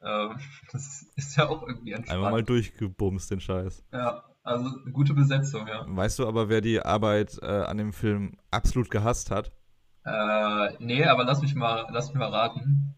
äh, das ist ja auch irgendwie entspannt. Einmal mal durchgebumst, den Scheiß. Ja, also eine gute Besetzung, ja. Weißt du aber, wer die Arbeit äh, an dem Film absolut gehasst hat? Äh, nee, aber lass mich mal, lass mich mal raten.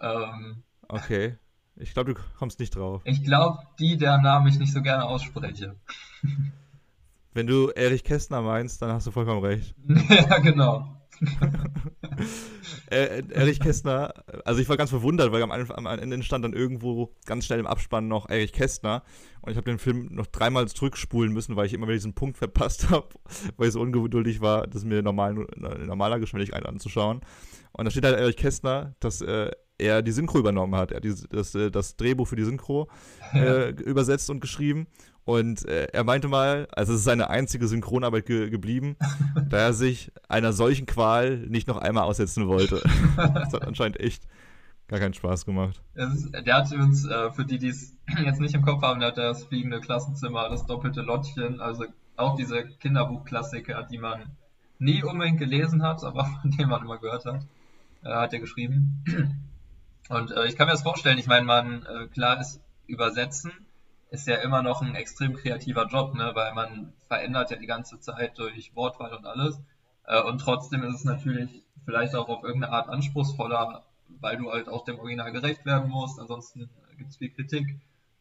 Ähm, okay. Ich glaube, du kommst nicht drauf. Ich glaube, die, deren Namen ich nicht so gerne ausspreche. Wenn du Erich Kästner meinst, dann hast du vollkommen recht. ja, genau. äh, Erich Kästner, also ich war ganz verwundert, weil am, am, Ende stand dann irgendwo ganz schnell im Abspann noch Erich Kästner und ich habe den Film noch dreimal zurückspulen müssen, weil ich immer wieder diesen Punkt verpasst habe, weil ich so ungeduldig war, das mir normal, in normaler Geschwindigkeit anzuschauen. Und da steht halt Erich Kästner, dass äh, er die Synchro übernommen hat. Er hat die, das, äh, das Drehbuch für die Synchro äh, übersetzt und geschrieben. Und äh, er meinte mal, also es ist seine einzige Synchronarbeit ge geblieben, da er sich einer solchen Qual nicht noch einmal aussetzen wollte. das hat anscheinend echt gar keinen Spaß gemacht. Ist, der hat übrigens, äh, für die, die es jetzt nicht im Kopf haben, der hat das fliegende Klassenzimmer, das doppelte Lottchen, also auch diese Kinderbuchklassiker, die man nie unbedingt gelesen hat, aber von denen man immer gehört hat, äh, hat er geschrieben. Und äh, ich kann mir das vorstellen, ich meine, man, äh, klar ist Übersetzen ist ja immer noch ein extrem kreativer Job, ne? weil man verändert ja die ganze Zeit durch Wortwahl und alles. Äh, und trotzdem ist es natürlich vielleicht auch auf irgendeine Art anspruchsvoller, weil du halt auch dem Original gerecht werden musst. Ansonsten gibt es viel Kritik.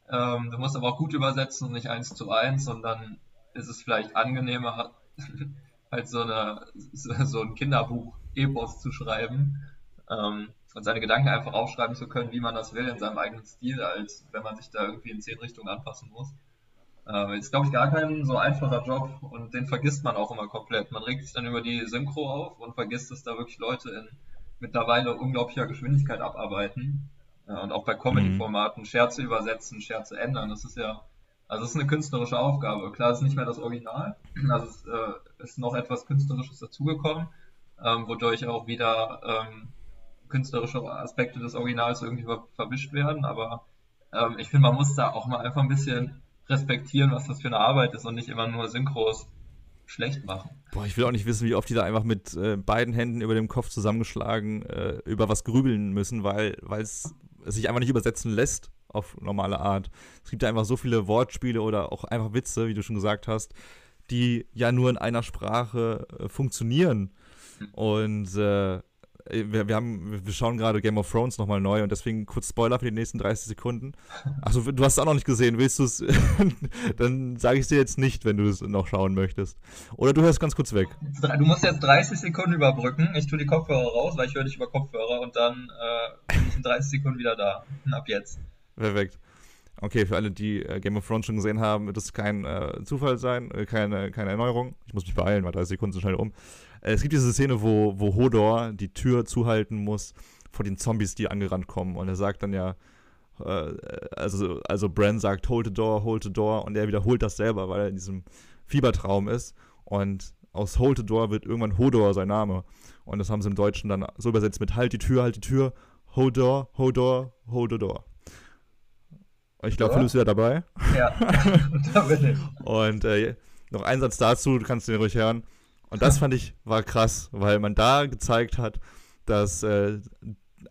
Ähm, du musst aber auch gut übersetzen und nicht eins zu eins und dann ist es vielleicht angenehmer, halt so, eine, so ein Kinderbuch-Epos zu schreiben ähm, und seine Gedanken einfach aufschreiben zu können, wie man das will, in seinem eigenen Stil, als wenn man sich da irgendwie in zehn Richtungen anpassen muss. Ähm, ist, glaube ich, gar kein so einfacher Job und den vergisst man auch immer komplett. Man regt sich dann über die Synchro auf und vergisst, dass da wirklich Leute in mittlerweile unglaublicher Geschwindigkeit abarbeiten. Ja, und auch bei Comedy-Formaten Scherze übersetzen, Scherze ändern, das ist ja, also es ist eine künstlerische Aufgabe. Klar, es ist nicht mehr das Original, also es äh, ist noch etwas Künstlerisches dazugekommen, ähm, wodurch auch wieder ähm, künstlerische Aspekte des Originals irgendwie ver verwischt werden, aber ähm, ich finde, man muss da auch mal einfach ein bisschen respektieren, was das für eine Arbeit ist und nicht immer nur Synchros schlecht machen. Boah, ich will auch nicht wissen, wie oft die da einfach mit äh, beiden Händen über dem Kopf zusammengeschlagen äh, über was grübeln müssen, weil es sich einfach nicht übersetzen lässt auf normale Art. Es gibt da einfach so viele Wortspiele oder auch einfach Witze, wie du schon gesagt hast, die ja nur in einer Sprache äh, funktionieren. Hm. Und äh, äh, wir, wir, haben, wir schauen gerade Game of Thrones nochmal neu und deswegen kurz Spoiler für die nächsten 30 Sekunden. Achso, du hast es auch noch nicht gesehen. Willst du es? dann sage ich es dir jetzt nicht, wenn du es noch schauen möchtest. Oder du hörst ganz kurz weg. Du musst jetzt 30 Sekunden überbrücken. Ich tue die Kopfhörer raus, weil ich höre dich über Kopfhörer und dann äh, bin ich in 30 Sekunden wieder da. Ab jetzt. Perfekt. Okay, für alle, die äh, Game of Thrones schon gesehen haben, wird es kein äh, Zufall sein, äh, keine, keine Erneuerung. Ich muss mich beeilen, weil 30 Sekunden sind schnell um. Es gibt diese Szene, wo, wo Hodor die Tür zuhalten muss vor den Zombies, die angerannt kommen. Und er sagt dann ja, äh, also, also Bran sagt, hold the door, hold the door. Und er wiederholt das selber, weil er in diesem Fiebertraum ist. Und aus hold the door wird irgendwann Hodor sein Name. Und das haben sie im Deutschen dann so übersetzt mit halt die Tür, halt die Tür, Hodor, Hodor, hold the door. Ich glaube, Philipp ist wieder dabei. Ja, da bin ich. Und äh, noch ein Satz dazu, du kannst den ruhig hören. Und das fand ich war krass, weil man da gezeigt hat, dass äh,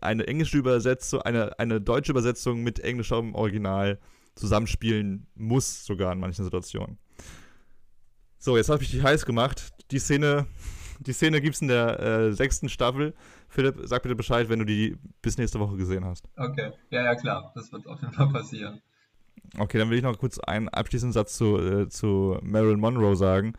eine englische Übersetzung, eine, eine deutsche Übersetzung mit englischem Original zusammenspielen muss, sogar in manchen Situationen. So, jetzt habe ich dich heiß gemacht. Die Szene, die Szene gibt es in der äh, sechsten Staffel. Philipp, sag bitte Bescheid, wenn du die bis nächste Woche gesehen hast. Okay, ja, ja, klar. Das wird auf jeden Fall passieren. Okay, dann will ich noch kurz einen abschließenden Satz zu, äh, zu Marilyn Monroe sagen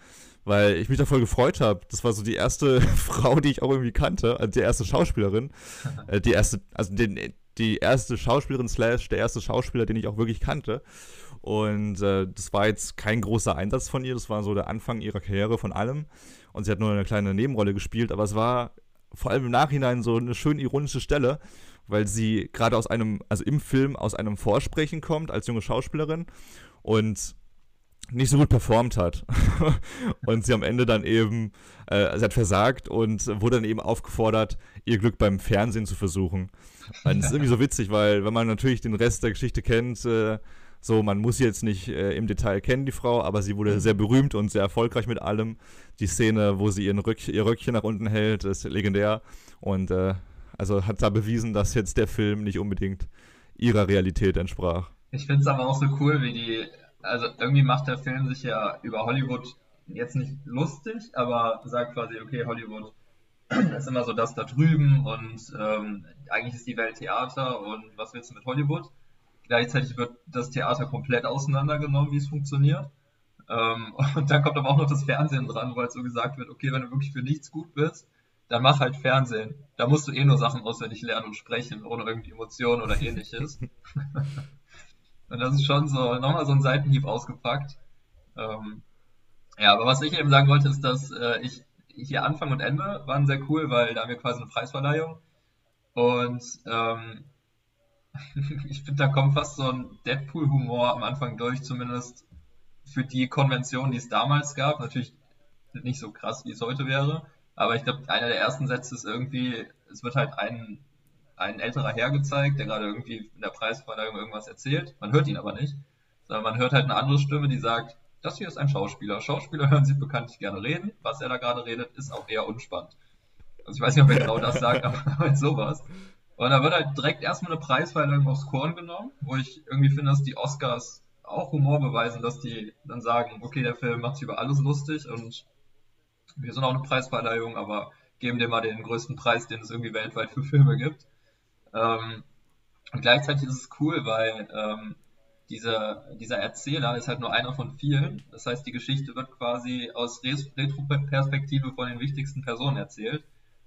weil ich mich da voll gefreut habe. Das war so die erste Frau, die ich auch irgendwie kannte, also die erste Schauspielerin, äh, die erste, also den, die erste Schauspielerin slash der erste Schauspieler, den ich auch wirklich kannte. Und äh, das war jetzt kein großer Einsatz von ihr, das war so der Anfang ihrer Karriere von allem. Und sie hat nur eine kleine Nebenrolle gespielt, aber es war vor allem im Nachhinein so eine schön ironische Stelle, weil sie gerade aus einem, also im Film aus einem Vorsprechen kommt als junge Schauspielerin und nicht so gut performt hat. und sie am Ende dann eben, äh, sie hat versagt und wurde dann eben aufgefordert, ihr Glück beim Fernsehen zu versuchen. Und das ist irgendwie so witzig, weil wenn man natürlich den Rest der Geschichte kennt, äh, so, man muss sie jetzt nicht äh, im Detail kennen, die Frau, aber sie wurde sehr berühmt und sehr erfolgreich mit allem. Die Szene, wo sie ihren Rück, ihr Röckchen nach unten hält, ist legendär. Und äh, also hat da bewiesen, dass jetzt der Film nicht unbedingt ihrer Realität entsprach. Ich finde es aber auch so cool, wie die also irgendwie macht der Film sich ja über Hollywood jetzt nicht lustig, aber sagt quasi, okay, Hollywood ist immer so das da drüben und ähm, eigentlich ist die Welt Theater und was willst du mit Hollywood? Gleichzeitig wird das Theater komplett auseinandergenommen, wie es funktioniert. Ähm, und dann kommt aber auch noch das Fernsehen dran, weil so gesagt wird, okay, wenn du wirklich für nichts gut bist, dann mach halt Fernsehen. Da musst du eh nur Sachen auswendig lernen und sprechen, ohne irgendwie Emotionen oder ähnliches. Und das ist schon so nochmal so ein Seitenhieb ausgepackt. Ähm, ja, aber was ich eben sagen wollte, ist, dass äh, ich hier Anfang und Ende waren sehr cool, weil da haben wir quasi eine Preisverleihung. Und ähm, ich finde, da kommt fast so ein Deadpool-Humor am Anfang durch, zumindest für die Konvention, die es damals gab. Natürlich nicht so krass, wie es heute wäre. Aber ich glaube, einer der ersten Sätze ist irgendwie, es wird halt ein ein älterer Herr gezeigt, der gerade irgendwie in der Preisverleihung irgendwas erzählt. Man hört ihn aber nicht, sondern man hört halt eine andere Stimme, die sagt, das hier ist ein Schauspieler. Schauspieler hören sie bekanntlich gerne reden. Was er da gerade redet, ist auch eher unspannend. Also ich weiß nicht, ob er genau das sagt, aber halt sowas. Und da wird halt direkt erstmal eine Preisverleihung aufs Korn genommen, wo ich irgendwie finde, dass die Oscars auch Humor beweisen, dass die dann sagen, okay, der Film macht sich über alles lustig und wir sind auch eine Preisverleihung, aber geben dir mal den größten Preis, den es irgendwie weltweit für Filme gibt. Ähm, und gleichzeitig ist es cool, weil ähm, dieser, dieser Erzähler ist halt nur einer von vielen. Das heißt, die Geschichte wird quasi aus Retro-Perspektive von den wichtigsten Personen erzählt.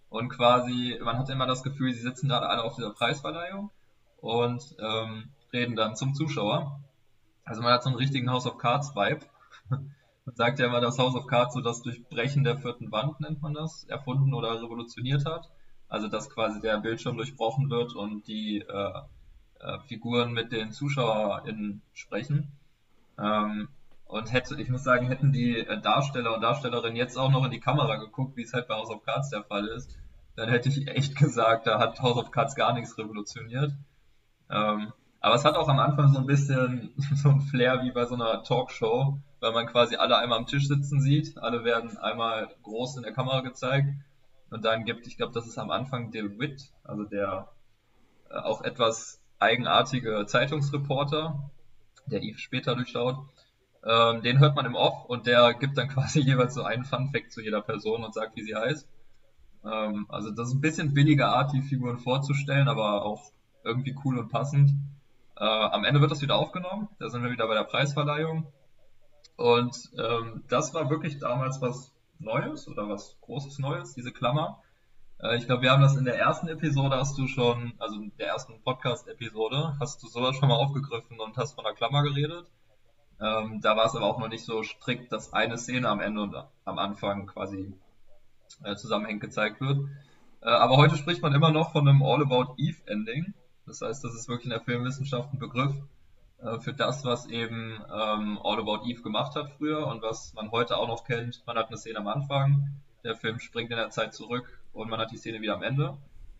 Und quasi, man hat immer das Gefühl, sie sitzen gerade alle auf dieser Preisverleihung und ähm, reden dann zum Zuschauer. Also man hat so einen richtigen House of Cards Vibe. man sagt ja immer, dass House of Cards so das Durchbrechen der vierten Wand, nennt man das, erfunden oder revolutioniert hat. Also dass quasi der Bildschirm durchbrochen wird und die äh, äh, Figuren mit den ZuschauerInnen sprechen. Ähm, und hätte, ich muss sagen, hätten die äh, Darsteller und Darstellerinnen jetzt auch noch in die Kamera geguckt, wie es halt bei House of Cards der Fall ist, dann hätte ich echt gesagt, da hat House of Cards gar nichts revolutioniert. Ähm, aber es hat auch am Anfang so ein bisschen so ein Flair wie bei so einer Talkshow, weil man quasi alle einmal am Tisch sitzen sieht, alle werden einmal groß in der Kamera gezeigt und dann gibt, ich glaube, das ist am Anfang der Wit, also der äh, auch etwas eigenartige Zeitungsreporter, der Eve später durchschaut, ähm, den hört man im Off und der gibt dann quasi jeweils so einen Fun-Fact zu jeder Person und sagt, wie sie heißt. Ähm, also das ist ein bisschen billiger Art, die Figuren vorzustellen, aber auch irgendwie cool und passend. Äh, am Ende wird das wieder aufgenommen, da sind wir wieder bei der Preisverleihung. Und ähm, das war wirklich damals was Neues oder was Großes Neues, diese Klammer. Äh, ich glaube, wir haben das in der ersten Episode, hast du schon, also in der ersten Podcast-Episode, hast du sowas schon mal aufgegriffen und hast von der Klammer geredet. Ähm, da war es aber auch noch nicht so strikt, dass eine Szene am Ende und am Anfang quasi äh, zusammenhängend gezeigt wird. Äh, aber heute spricht man immer noch von einem All About Eve Ending. Das heißt, das ist wirklich in der Filmwissenschaft ein Begriff äh, für das, was eben ähm, All About Eve gemacht hat früher und was man heute auch noch kennt. Man hat eine Szene am Anfang, der Film springt in der Zeit zurück und man hat die Szene wieder am Ende.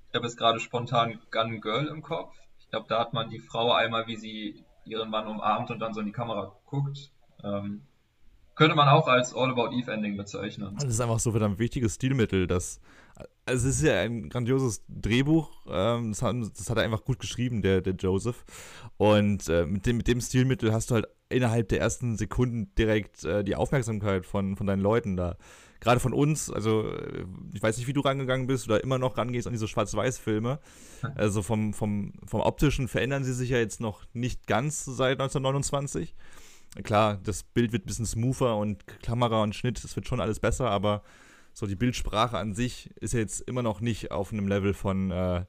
Ich habe jetzt gerade spontan Gun Girl im Kopf. Ich glaube, da hat man die Frau einmal, wie sie ihren Mann umarmt und dann so in die Kamera guckt. Ähm, könnte man auch als All About Eve Ending bezeichnen. Das ist einfach so verdammt wichtiges Stilmittel, das also es ist ja ein grandioses Drehbuch, ähm, das, hat, das, hat, er einfach gut geschrieben, der, der Joseph. Und äh, mit, dem, mit dem Stilmittel hast du halt innerhalb der ersten Sekunden direkt äh, die Aufmerksamkeit von, von deinen Leuten da gerade von uns, also äh, ich weiß nicht, wie du rangegangen bist oder immer noch rangehst an diese Schwarz-Weiß-Filme. Also vom, vom, vom optischen verändern sie sich ja jetzt noch nicht ganz seit 1929. Klar, das Bild wird ein bisschen smoother und Kamera und Schnitt, das wird schon alles besser, aber so die Bildsprache an sich ist ja jetzt immer noch nicht auf einem Level von, äh,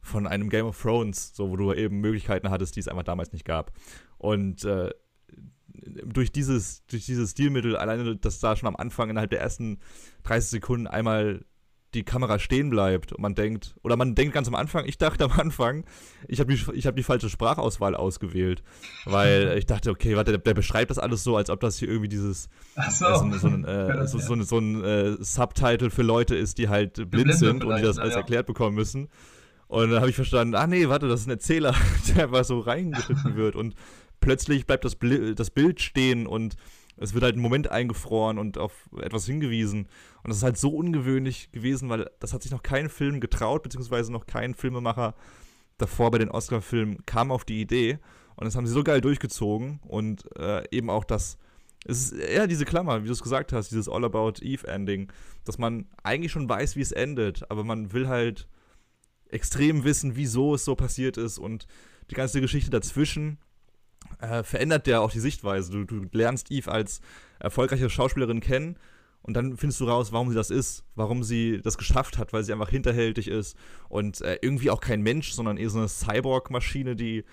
von einem Game of Thrones, so wo du eben Möglichkeiten hattest, die es einfach damals nicht gab. Und äh, durch dieses, durch dieses Stilmittel, alleine, dass da schon am Anfang innerhalb der ersten 30 Sekunden einmal die Kamera stehen bleibt und man denkt, oder man denkt ganz am Anfang, ich dachte am Anfang, ich habe die, hab die falsche Sprachauswahl ausgewählt, weil ich dachte, okay, warte, der, der, beschreibt das alles so, als ob das hier irgendwie dieses, so. äh, so, so, ein, äh, so, so, so ein äh, Subtitle für Leute ist, die halt blind sind und die das alles ja. erklärt bekommen müssen. Und dann habe ich verstanden, ah nee, warte, das ist ein Erzähler, der einfach so reingeschnitten wird und plötzlich bleibt das, Bl das Bild stehen und es wird halt ein Moment eingefroren und auf etwas hingewiesen. Und das ist halt so ungewöhnlich gewesen, weil das hat sich noch kein Film getraut, beziehungsweise noch kein Filmemacher davor bei den Oscar-Filmen kam auf die Idee. Und das haben sie so geil durchgezogen. Und äh, eben auch das, es ist eher diese Klammer, wie du es gesagt hast, dieses All About Eve-Ending, dass man eigentlich schon weiß, wie es endet, aber man will halt extrem wissen, wieso es so passiert ist und die ganze Geschichte dazwischen äh, verändert der auch die Sichtweise. Du, du lernst Eve als erfolgreiche Schauspielerin kennen und dann findest du raus, warum sie das ist, warum sie das geschafft hat, weil sie einfach hinterhältig ist und äh, irgendwie auch kein Mensch, sondern eher so eine Cyborg-Maschine, die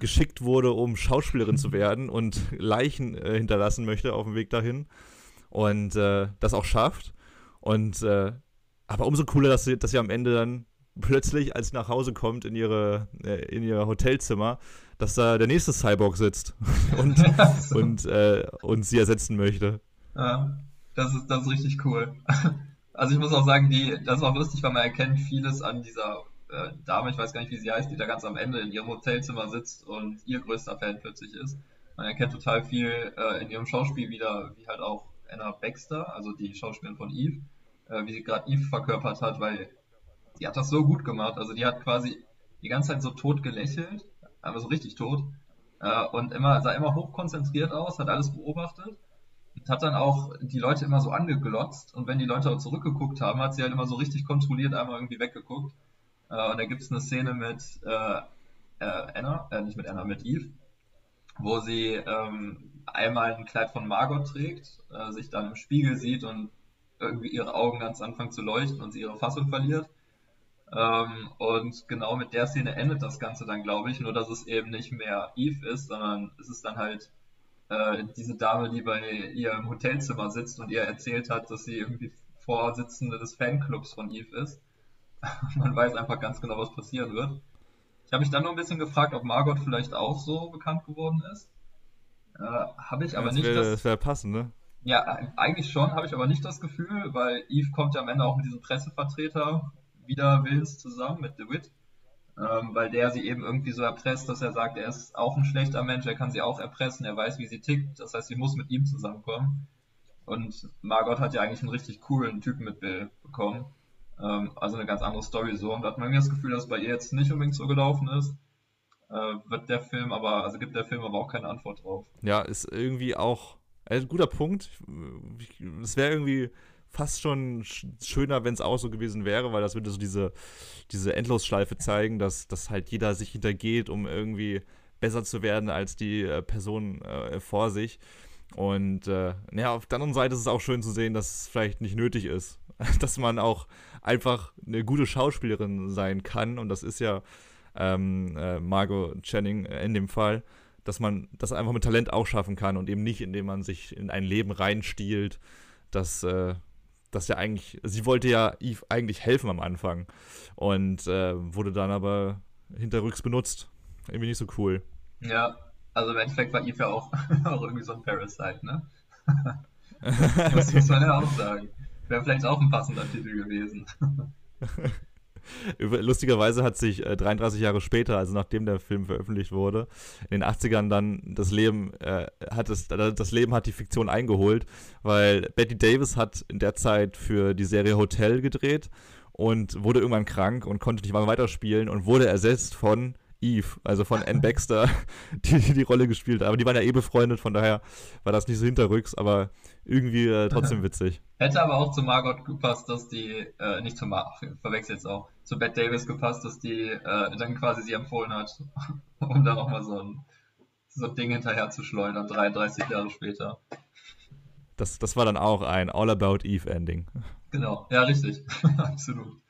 geschickt wurde, um Schauspielerin zu werden und Leichen äh, hinterlassen möchte auf dem Weg dahin und äh, das auch schafft. Und äh, aber umso cooler, dass sie, dass sie am Ende dann plötzlich, als sie nach Hause kommt in ihre äh, in ihr Hotelzimmer, dass da der nächste Cyborg sitzt und, so. und, äh, und sie ersetzen möchte. Ja, das ist, das ist richtig cool. Also ich muss auch sagen, die, das ist auch lustig, weil man erkennt vieles an dieser äh, Dame, ich weiß gar nicht, wie sie heißt, die da ganz am Ende in ihrem Hotelzimmer sitzt und ihr größter Fan plötzlich ist. Man erkennt total viel äh, in ihrem Schauspiel wieder, wie halt auch Anna Baxter, also die Schauspielerin von Eve, äh, wie sie gerade Eve verkörpert hat, weil die hat das so gut gemacht. Also die hat quasi die ganze Zeit so tot gelächelt aber so richtig tot. äh, und immer, sah immer hochkonzentriert aus, hat alles beobachtet und hat dann auch die Leute immer so angeglotzt und wenn die Leute auch zurückgeguckt haben, hat sie halt immer so richtig kontrolliert einmal irgendwie weggeguckt. Äh, und da gibt es eine Szene mit äh, äh, Anna, äh, nicht mit Anna, mit Eve, wo sie ähm, einmal ein Kleid von Margot trägt, äh, sich dann im Spiegel sieht und irgendwie ihre Augen ganz anfangen zu leuchten und sie ihre Fassung verliert. Ähm, und genau mit der Szene endet das Ganze dann, glaube ich, nur dass es eben nicht mehr Eve ist, sondern es ist dann halt äh, diese Dame, die bei ihr im Hotelzimmer sitzt und ihr erzählt hat, dass sie irgendwie Vorsitzende des Fanclubs von Eve ist. Man weiß einfach ganz genau, was passieren wird. Ich habe mich dann noch ein bisschen gefragt, ob Margot vielleicht auch so bekannt geworden ist. Äh, habe ich aber das nicht. Wär, das, das wäre passend, ne? Ja, eigentlich schon, habe ich aber nicht das Gefühl, weil Eve kommt ja am Ende auch mit diesem Pressevertreter wieder Willens zusammen mit DeWitt, ähm, weil der sie eben irgendwie so erpresst, dass er sagt, er ist auch ein schlechter Mensch, er kann sie auch erpressen, er weiß, wie sie tickt, das heißt, sie muss mit ihm zusammenkommen. Und Margot hat ja eigentlich einen richtig coolen Typen mit Bill bekommen. Ähm, also eine ganz andere Story so. Und da hat man mir das Gefühl, dass bei ihr jetzt nicht unbedingt so gelaufen ist. Äh, wird der Film aber, also gibt der Film aber auch keine Antwort drauf. Ja, ist irgendwie auch ein guter Punkt. Es wäre irgendwie fast schon schöner, wenn es auch so gewesen wäre, weil das würde so diese, diese Endlosschleife zeigen, dass, dass halt jeder sich hintergeht, um irgendwie besser zu werden als die äh, Person äh, vor sich. Und äh, ja, auf der anderen Seite ist es auch schön zu sehen, dass es vielleicht nicht nötig ist, dass man auch einfach eine gute Schauspielerin sein kann. Und das ist ja ähm, äh, Margot Channing in dem Fall, dass man das einfach mit Talent auch schaffen kann und eben nicht, indem man sich in ein Leben reinstiehlt, das, äh, das ja eigentlich, sie wollte ja Eve eigentlich helfen am Anfang und äh, wurde dann aber hinterrücks benutzt. Irgendwie nicht so cool. Ja, also im Endeffekt war Eve ja auch, auch irgendwie so ein Parasite, ne? das muss man ja auch sagen. Wäre vielleicht auch ein passender Titel gewesen. Lustigerweise hat sich äh, 33 Jahre später, also nachdem der Film veröffentlicht wurde, in den 80ern dann das Leben äh, hat es, das Leben hat die Fiktion eingeholt, weil Betty Davis hat in der Zeit für die Serie Hotel gedreht und wurde irgendwann krank und konnte nicht mal weiterspielen und wurde ersetzt von Eve, also von Anne Baxter, die die Rolle gespielt hat. Aber die waren ja eh befreundet, von daher war das nicht so hinterrücks, aber irgendwie äh, trotzdem witzig. Hätte aber auch zu Margot gepasst, dass die, äh, nicht zu Margot, verwechselt jetzt auch, zu Bette Davis gepasst, dass die äh, dann quasi sie empfohlen hat, um da nochmal so ein, so ein Ding hinterher zu schleudern, 33 Jahre später. Das, das war dann auch ein All About Eve Ending. Genau, ja, richtig. Absolut.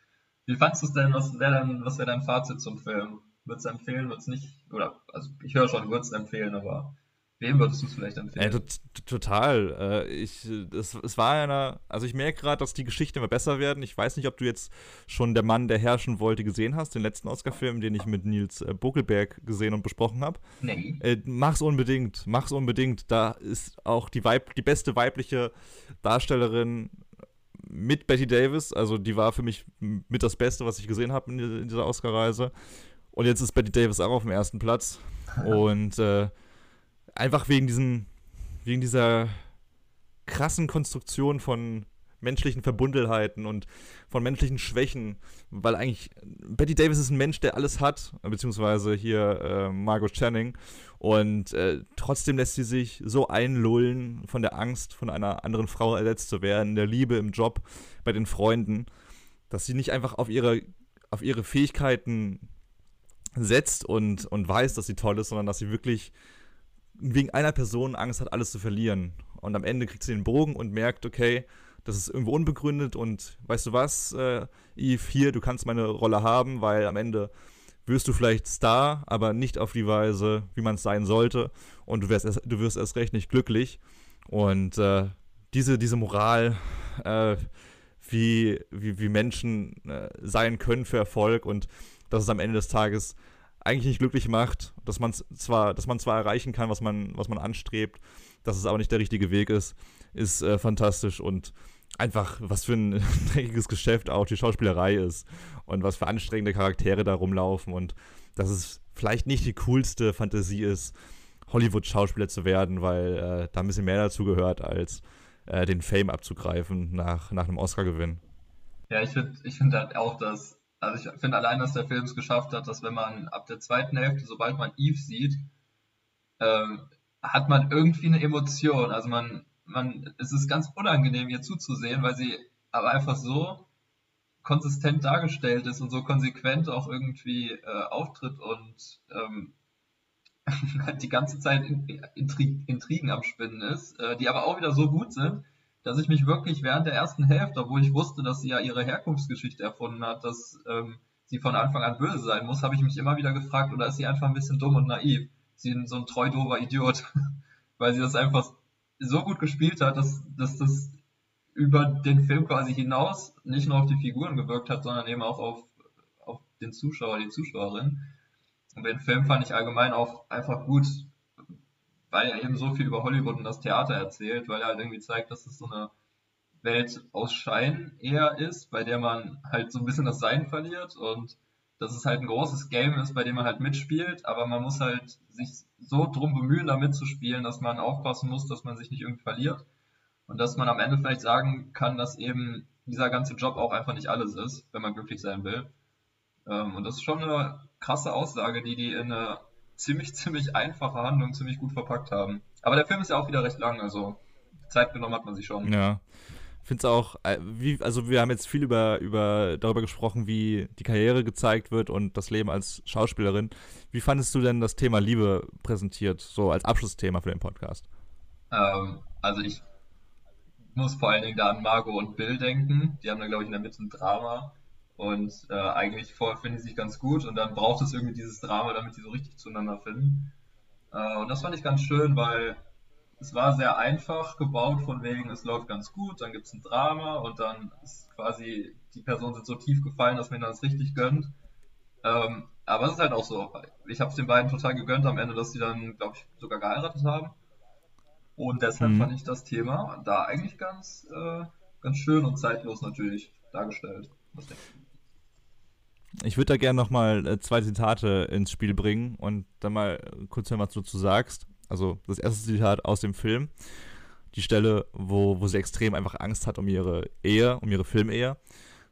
Wie fandest du es denn? Was wäre dann, was wäre dein Fazit zum Film? Würdest du empfehlen, würdest nicht, oder, also ich höre schon, würdest empfehlen, aber wem würdest du es vielleicht empfehlen? Äh, total. Äh, ich, es, es war einer, also ich merke gerade, dass die Geschichten immer besser werden. Ich weiß nicht, ob du jetzt schon Der Mann, der herrschen wollte, gesehen hast, den letzten Oscar-Film, den ich mit Nils äh, Buckelberg gesehen und besprochen habe. Nee. Äh, mach's unbedingt, mach's unbedingt. Da ist auch die, Weib, die beste weibliche Darstellerin mit Betty Davis, also die war für mich mit das Beste, was ich gesehen habe in, in dieser Oscar-Reise. Und jetzt ist Betty Davis auch auf dem ersten Platz. Und äh, einfach wegen diesem, wegen dieser krassen Konstruktion von menschlichen Verbundenheiten und von menschlichen Schwächen, weil eigentlich Betty Davis ist ein Mensch, der alles hat, beziehungsweise hier äh, Margot Channing und äh, trotzdem lässt sie sich so einlullen von der Angst, von einer anderen Frau ersetzt zu werden, der Liebe im Job, bei den Freunden, dass sie nicht einfach auf ihre, auf ihre Fähigkeiten setzt und, und weiß, dass sie toll ist, sondern dass sie wirklich wegen einer Person Angst hat, alles zu verlieren. Und am Ende kriegt sie den Bogen und merkt, okay, das ist irgendwo unbegründet und weißt du was, äh, Eve, hier, du kannst meine Rolle haben, weil am Ende wirst du vielleicht Star, aber nicht auf die Weise, wie man es sein sollte. Und du wirst, erst, du wirst erst recht nicht glücklich. Und äh, diese, diese Moral, äh, wie, wie, wie Menschen äh, sein können für Erfolg und dass es am Ende des Tages eigentlich nicht glücklich macht, dass man zwar, dass man zwar erreichen kann, was man, was man anstrebt, dass es aber nicht der richtige Weg ist, ist äh, fantastisch und einfach, was für ein dreckiges Geschäft auch die Schauspielerei ist und was für anstrengende Charaktere da rumlaufen und dass es vielleicht nicht die coolste Fantasie ist, Hollywood-Schauspieler zu werden, weil äh, da ein bisschen mehr dazu gehört, als äh, den Fame abzugreifen nach, nach einem Oscar-Gewinn. Ja, ich finde ich find halt auch, dass also ich finde allein, dass der Film es geschafft hat, dass wenn man ab der zweiten Hälfte, sobald man Eve sieht, ähm, hat man irgendwie eine Emotion. Also man, man, es ist ganz unangenehm, ihr zuzusehen, weil sie aber einfach so konsistent dargestellt ist und so konsequent auch irgendwie äh, auftritt und ähm, die ganze Zeit Intri Intrigen am Spinnen ist, äh, die aber auch wieder so gut sind, dass ich mich wirklich während der ersten Hälfte, obwohl ich wusste, dass sie ja ihre Herkunftsgeschichte erfunden hat, dass ähm, sie von Anfang an böse sein muss, habe ich mich immer wieder gefragt, oder ist sie einfach ein bisschen dumm und naiv? Sie ist so ein treu dober Idiot, weil sie das einfach so gut gespielt hat, dass, dass das über den Film quasi hinaus nicht nur auf die Figuren gewirkt hat, sondern eben auch auf, auf den Zuschauer, die Zuschauerin. Und den Film fand ich allgemein auch einfach gut, weil er eben so viel über Hollywood und das Theater erzählt, weil er halt irgendwie zeigt, dass es so eine Welt aus Schein eher ist, bei der man halt so ein bisschen das Sein verliert und dass es halt ein großes Game ist, bei dem man halt mitspielt, aber man muss halt sich so drum bemühen, da mitzuspielen, dass man aufpassen muss, dass man sich nicht irgendwie verliert und dass man am Ende vielleicht sagen kann, dass eben dieser ganze Job auch einfach nicht alles ist, wenn man glücklich sein will. Ähm, und das ist schon eine krasse Aussage, die die in eine ziemlich, ziemlich einfache Handlung ziemlich gut verpackt haben. Aber der Film ist ja auch wieder recht lang, also Zeit genommen hat man sich schon. Ja. Finde es auch, äh, wie, also wir haben jetzt viel über, über, darüber gesprochen, wie die Karriere gezeigt wird und das Leben als Schauspielerin. Wie fandest du denn das Thema Liebe präsentiert, so als Abschlussthema für den Podcast? Ähm, also ich muss vor allen Dingen da an Margot und Bill denken. Die haben da, glaube ich, in der Mitte ein Drama. Und äh, eigentlich vorher finden sie sich ganz gut und dann braucht es irgendwie dieses Drama, damit sie so richtig zueinander finden. Äh, und das fand ich ganz schön, weil es war sehr einfach gebaut, von wegen, es läuft ganz gut, dann gibt es ein Drama und dann ist quasi, die Personen sind so tief gefallen, dass man das richtig gönnt. Ähm, aber es ist halt auch so, ich habe es den beiden total gegönnt am Ende, dass sie dann, glaube ich, sogar geheiratet haben. Und deshalb mhm. fand ich das Thema da eigentlich ganz, äh, ganz schön und zeitlos natürlich dargestellt. Was denkst du? Ich würde da gerne nochmal äh, zwei Zitate ins Spiel bringen und dann mal kurz hören, was du dazu sagst. Also das erste Zitat aus dem Film. Die Stelle, wo, wo sie extrem einfach Angst hat um ihre Ehe, um ihre Filmehe.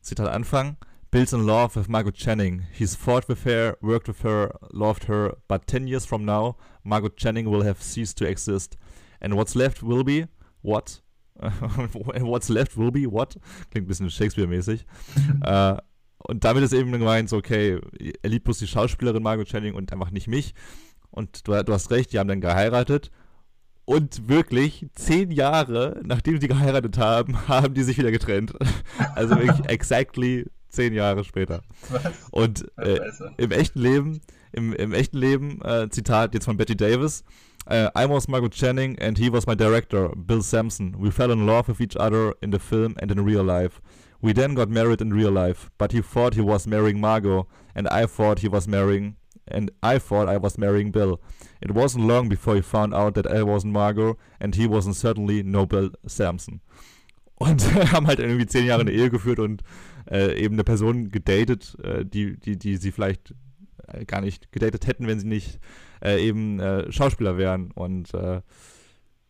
Zitat Anfang. Bill's in love with Margot Channing. He's fought with her, worked with her, loved her, but 10 years from now, Margot Channing will have ceased to exist. And what's left will be what? what's left will be what? Klingt ein bisschen Shakespeare-mäßig. äh, und damit ist eben gemeint, so, okay, er liebt bloß die Schauspielerin Margot Channing und einfach nicht mich. Und du, du hast recht, die haben dann geheiratet. Und wirklich, zehn Jahre nachdem sie geheiratet haben, haben die sich wieder getrennt. Also wirklich exactly zehn Jahre später. Was? Und äh, im echten Leben, im, im echten Leben, äh, Zitat jetzt von Betty Davis, uh, I was Margot Channing and he was my director, Bill Sampson. We fell in love with each other in the film and in real life. We then got married in real life, but he thought he was marrying Margot, and I thought he was marrying, and I thought I was marrying Bill. It wasn't long before he found out that I wasn't Margot, and he wasn't certainly no Bill Sampson. Und haben halt irgendwie zehn Jahre eine Ehe geführt und äh, eben eine Person gedatet, äh, die, die, die sie vielleicht äh, gar nicht gedatet hätten, wenn sie nicht äh, eben äh, Schauspieler wären. Und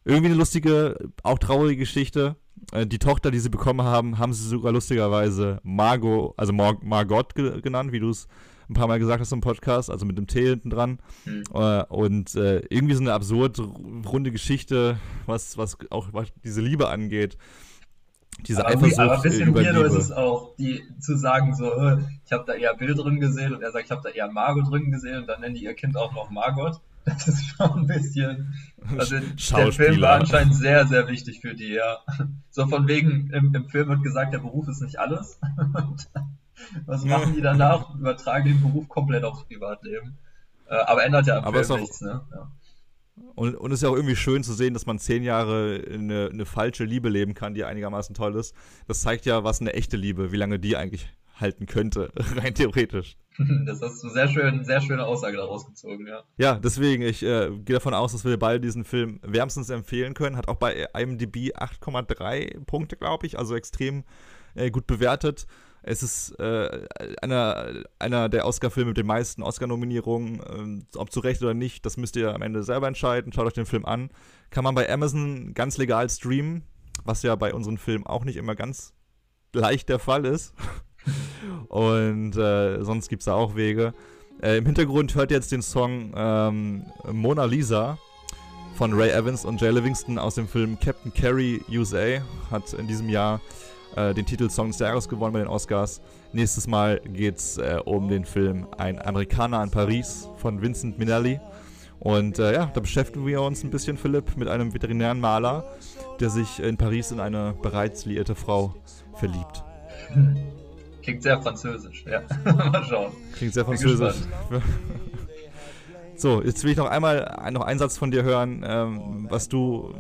irgendwie eine lustige, auch traurige Geschichte. Äh, die Tochter, die sie bekommen haben, haben sie sogar lustigerweise Margot, also Mar Margot ge genannt, wie du es ein paar Mal gesagt hast im Podcast, also mit dem T hinten dran. Mhm. Äh, und äh, irgendwie so eine absurd runde Geschichte, was, was auch was diese Liebe angeht. Diese aber, Eifersucht aber ein bisschen weirdo ist es auch, die zu sagen so, ich habe da eher Bill drin gesehen und er sagt, ich habe da eher Margot drin gesehen und dann nennen die ihr Kind auch noch Margot. Das ist schon ein bisschen. Also der Film war anscheinend sehr, sehr wichtig für die, ja. So von wegen, im, im Film wird gesagt, der Beruf ist nicht alles. was machen die danach? Übertragen den Beruf komplett aufs Privatleben. Äh, aber ändert ja am aber Film nichts, ne? Ja. Und, und es ist ja auch irgendwie schön zu sehen, dass man zehn Jahre eine, eine falsche Liebe leben kann, die einigermaßen toll ist. Das zeigt ja, was eine echte Liebe, wie lange die eigentlich halten könnte, rein theoretisch. Das hast du sehr schön, sehr schöne Aussage daraus gezogen, ja. Ja, deswegen, ich äh, gehe davon aus, dass wir beide diesen Film wärmstens empfehlen können. Hat auch bei IMDb 8,3 Punkte, glaube ich, also extrem äh, gut bewertet. Es ist äh, einer, einer der Oscar-Filme mit den meisten Oscar-Nominierungen. Ähm, ob zu Recht oder nicht, das müsst ihr am Ende selber entscheiden. Schaut euch den Film an. Kann man bei Amazon ganz legal streamen, was ja bei unseren Filmen auch nicht immer ganz leicht der Fall ist. Und äh, sonst gibt es da auch Wege. Äh, Im Hintergrund hört ihr jetzt den Song ähm, Mona Lisa von Ray Evans und Jay Livingston aus dem Film Captain Carey USA. Hat in diesem Jahr äh, den Titel Song des Jahres gewonnen bei den Oscars. Nächstes Mal geht es äh, um den Film Ein Amerikaner in Paris von Vincent Minnelli. Und äh, ja, da beschäftigen wir uns ein bisschen, Philipp, mit einem veterinären Maler, der sich in Paris in eine bereits liierte Frau verliebt. Klingt sehr französisch, ja. Mal schauen. Klingt sehr französisch. So, jetzt will ich noch einmal noch einen Satz von dir hören, ähm, was du,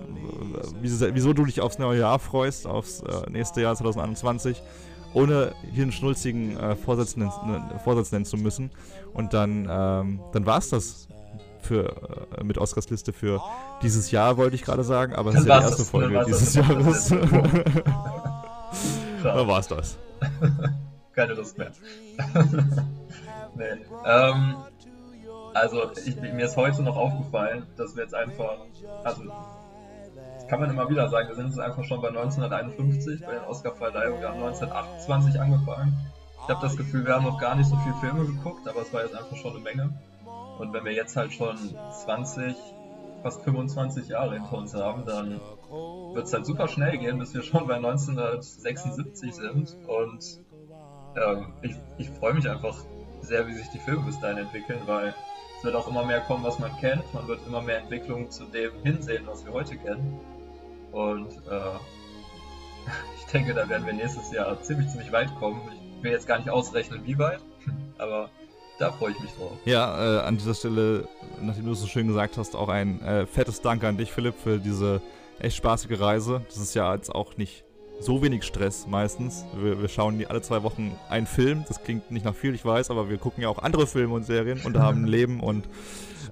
wieso, wieso, du dich aufs neue Jahr freust, aufs äh, nächste Jahr 2021, ohne hier einen schnulzigen äh, Vorsatz, nennen, Vorsatz nennen zu müssen. Und dann, ähm, dann war es das für, äh, mit Oscars Liste für dieses Jahr, wollte ich gerade sagen, aber es ist ja die erste Folge dieses Jahres. da war es das. Keine Lust mehr. nee. Ähm, also ich, mir ist heute noch aufgefallen, dass wir jetzt einfach, also das kann man immer wieder sagen, wir sind jetzt einfach schon bei 1951 bei den Oscar-Verleihungen, wir haben 1928 angefangen. Ich habe das Gefühl, wir haben noch gar nicht so viele Filme geguckt, aber es war jetzt einfach schon eine Menge. Und wenn wir jetzt halt schon 20, fast 25 Jahre hinter uns haben, dann wird es halt super schnell gehen, bis wir schon bei 1976 sind. Und ähm, ich, ich freue mich einfach sehr, wie sich die Filme bis dahin entwickeln, weil es wird auch immer mehr kommen, was man kennt. Man wird immer mehr Entwicklungen zu dem hinsehen, was wir heute kennen. Und äh, ich denke, da werden wir nächstes Jahr ziemlich, ziemlich weit kommen. Ich will jetzt gar nicht ausrechnen, wie weit, aber da freue ich mich drauf. Ja, äh, an dieser Stelle, nachdem du es so schön gesagt hast, auch ein äh, fettes Danke an dich, Philipp, für diese echt spaßige Reise. Das ist ja jetzt auch nicht so wenig Stress meistens. Wir, wir schauen alle zwei Wochen einen Film. Das klingt nicht nach viel, ich weiß, aber wir gucken ja auch andere Filme und Serien und haben ein Leben und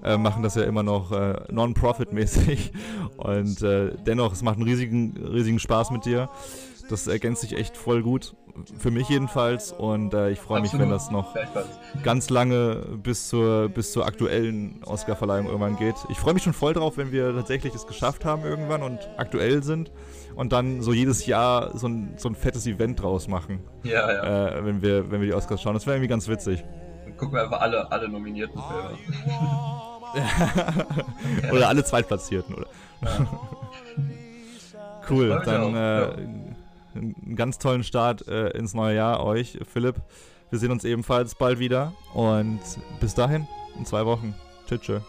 äh, machen das ja immer noch äh, non-profit-mäßig. Und äh, dennoch, es macht einen riesigen, riesigen Spaß mit dir. Das ergänzt sich echt voll gut. Für mich jedenfalls. Und äh, ich freue mich, wenn das noch ganz lange bis zur, bis zur aktuellen Oscar-Verleihung irgendwann geht. Ich freue mich schon voll drauf, wenn wir tatsächlich es geschafft haben irgendwann und aktuell sind. Und dann so jedes Jahr so ein, so ein fettes Event draus machen. Ja, ja. Äh, wenn, wir, wenn wir die Oscars schauen. Das wäre irgendwie ganz witzig. Dann gucken wir einfach alle, alle nominierten Filme. oder alle Zweitplatzierten, oder? Ja. cool, dann einen ganz tollen Start äh, ins neue Jahr euch, Philipp. Wir sehen uns ebenfalls bald wieder und bis dahin, in zwei Wochen. Tschüss. Tschüss.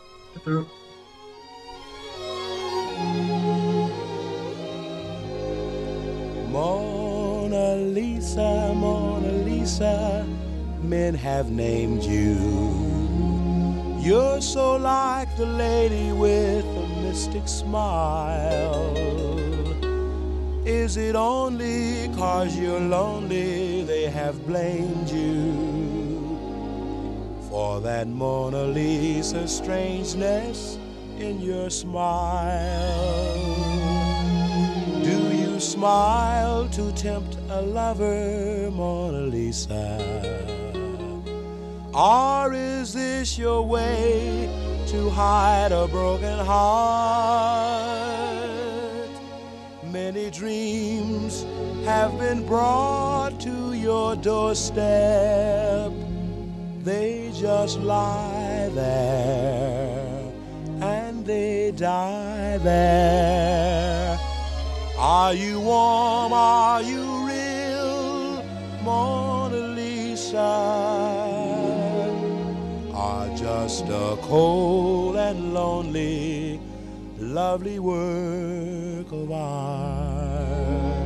Mona Lisa, Mona Lisa, men have named you. You're so like the lady with a mystic smile. Is it only cause you're lonely they have blamed you for that Mona Lisa strangeness in your smile? Do you smile to tempt a lover, Mona Lisa? Or is this your way to hide a broken heart? Many dreams have been brought to your doorstep. They just lie there and they die there. Are you warm? Are you real, Mona Lisa? Are just a cold and lonely, lovely work of art?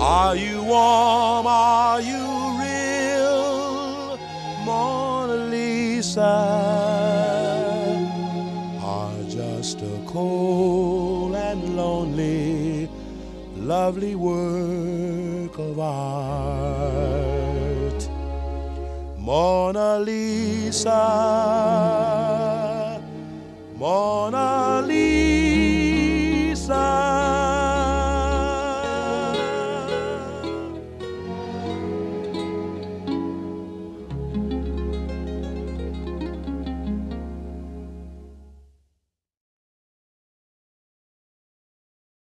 Are you warm? Are you real? Mona Lisa are just a cold and lonely, lovely work of art. Mona Lisa, Mona Lisa.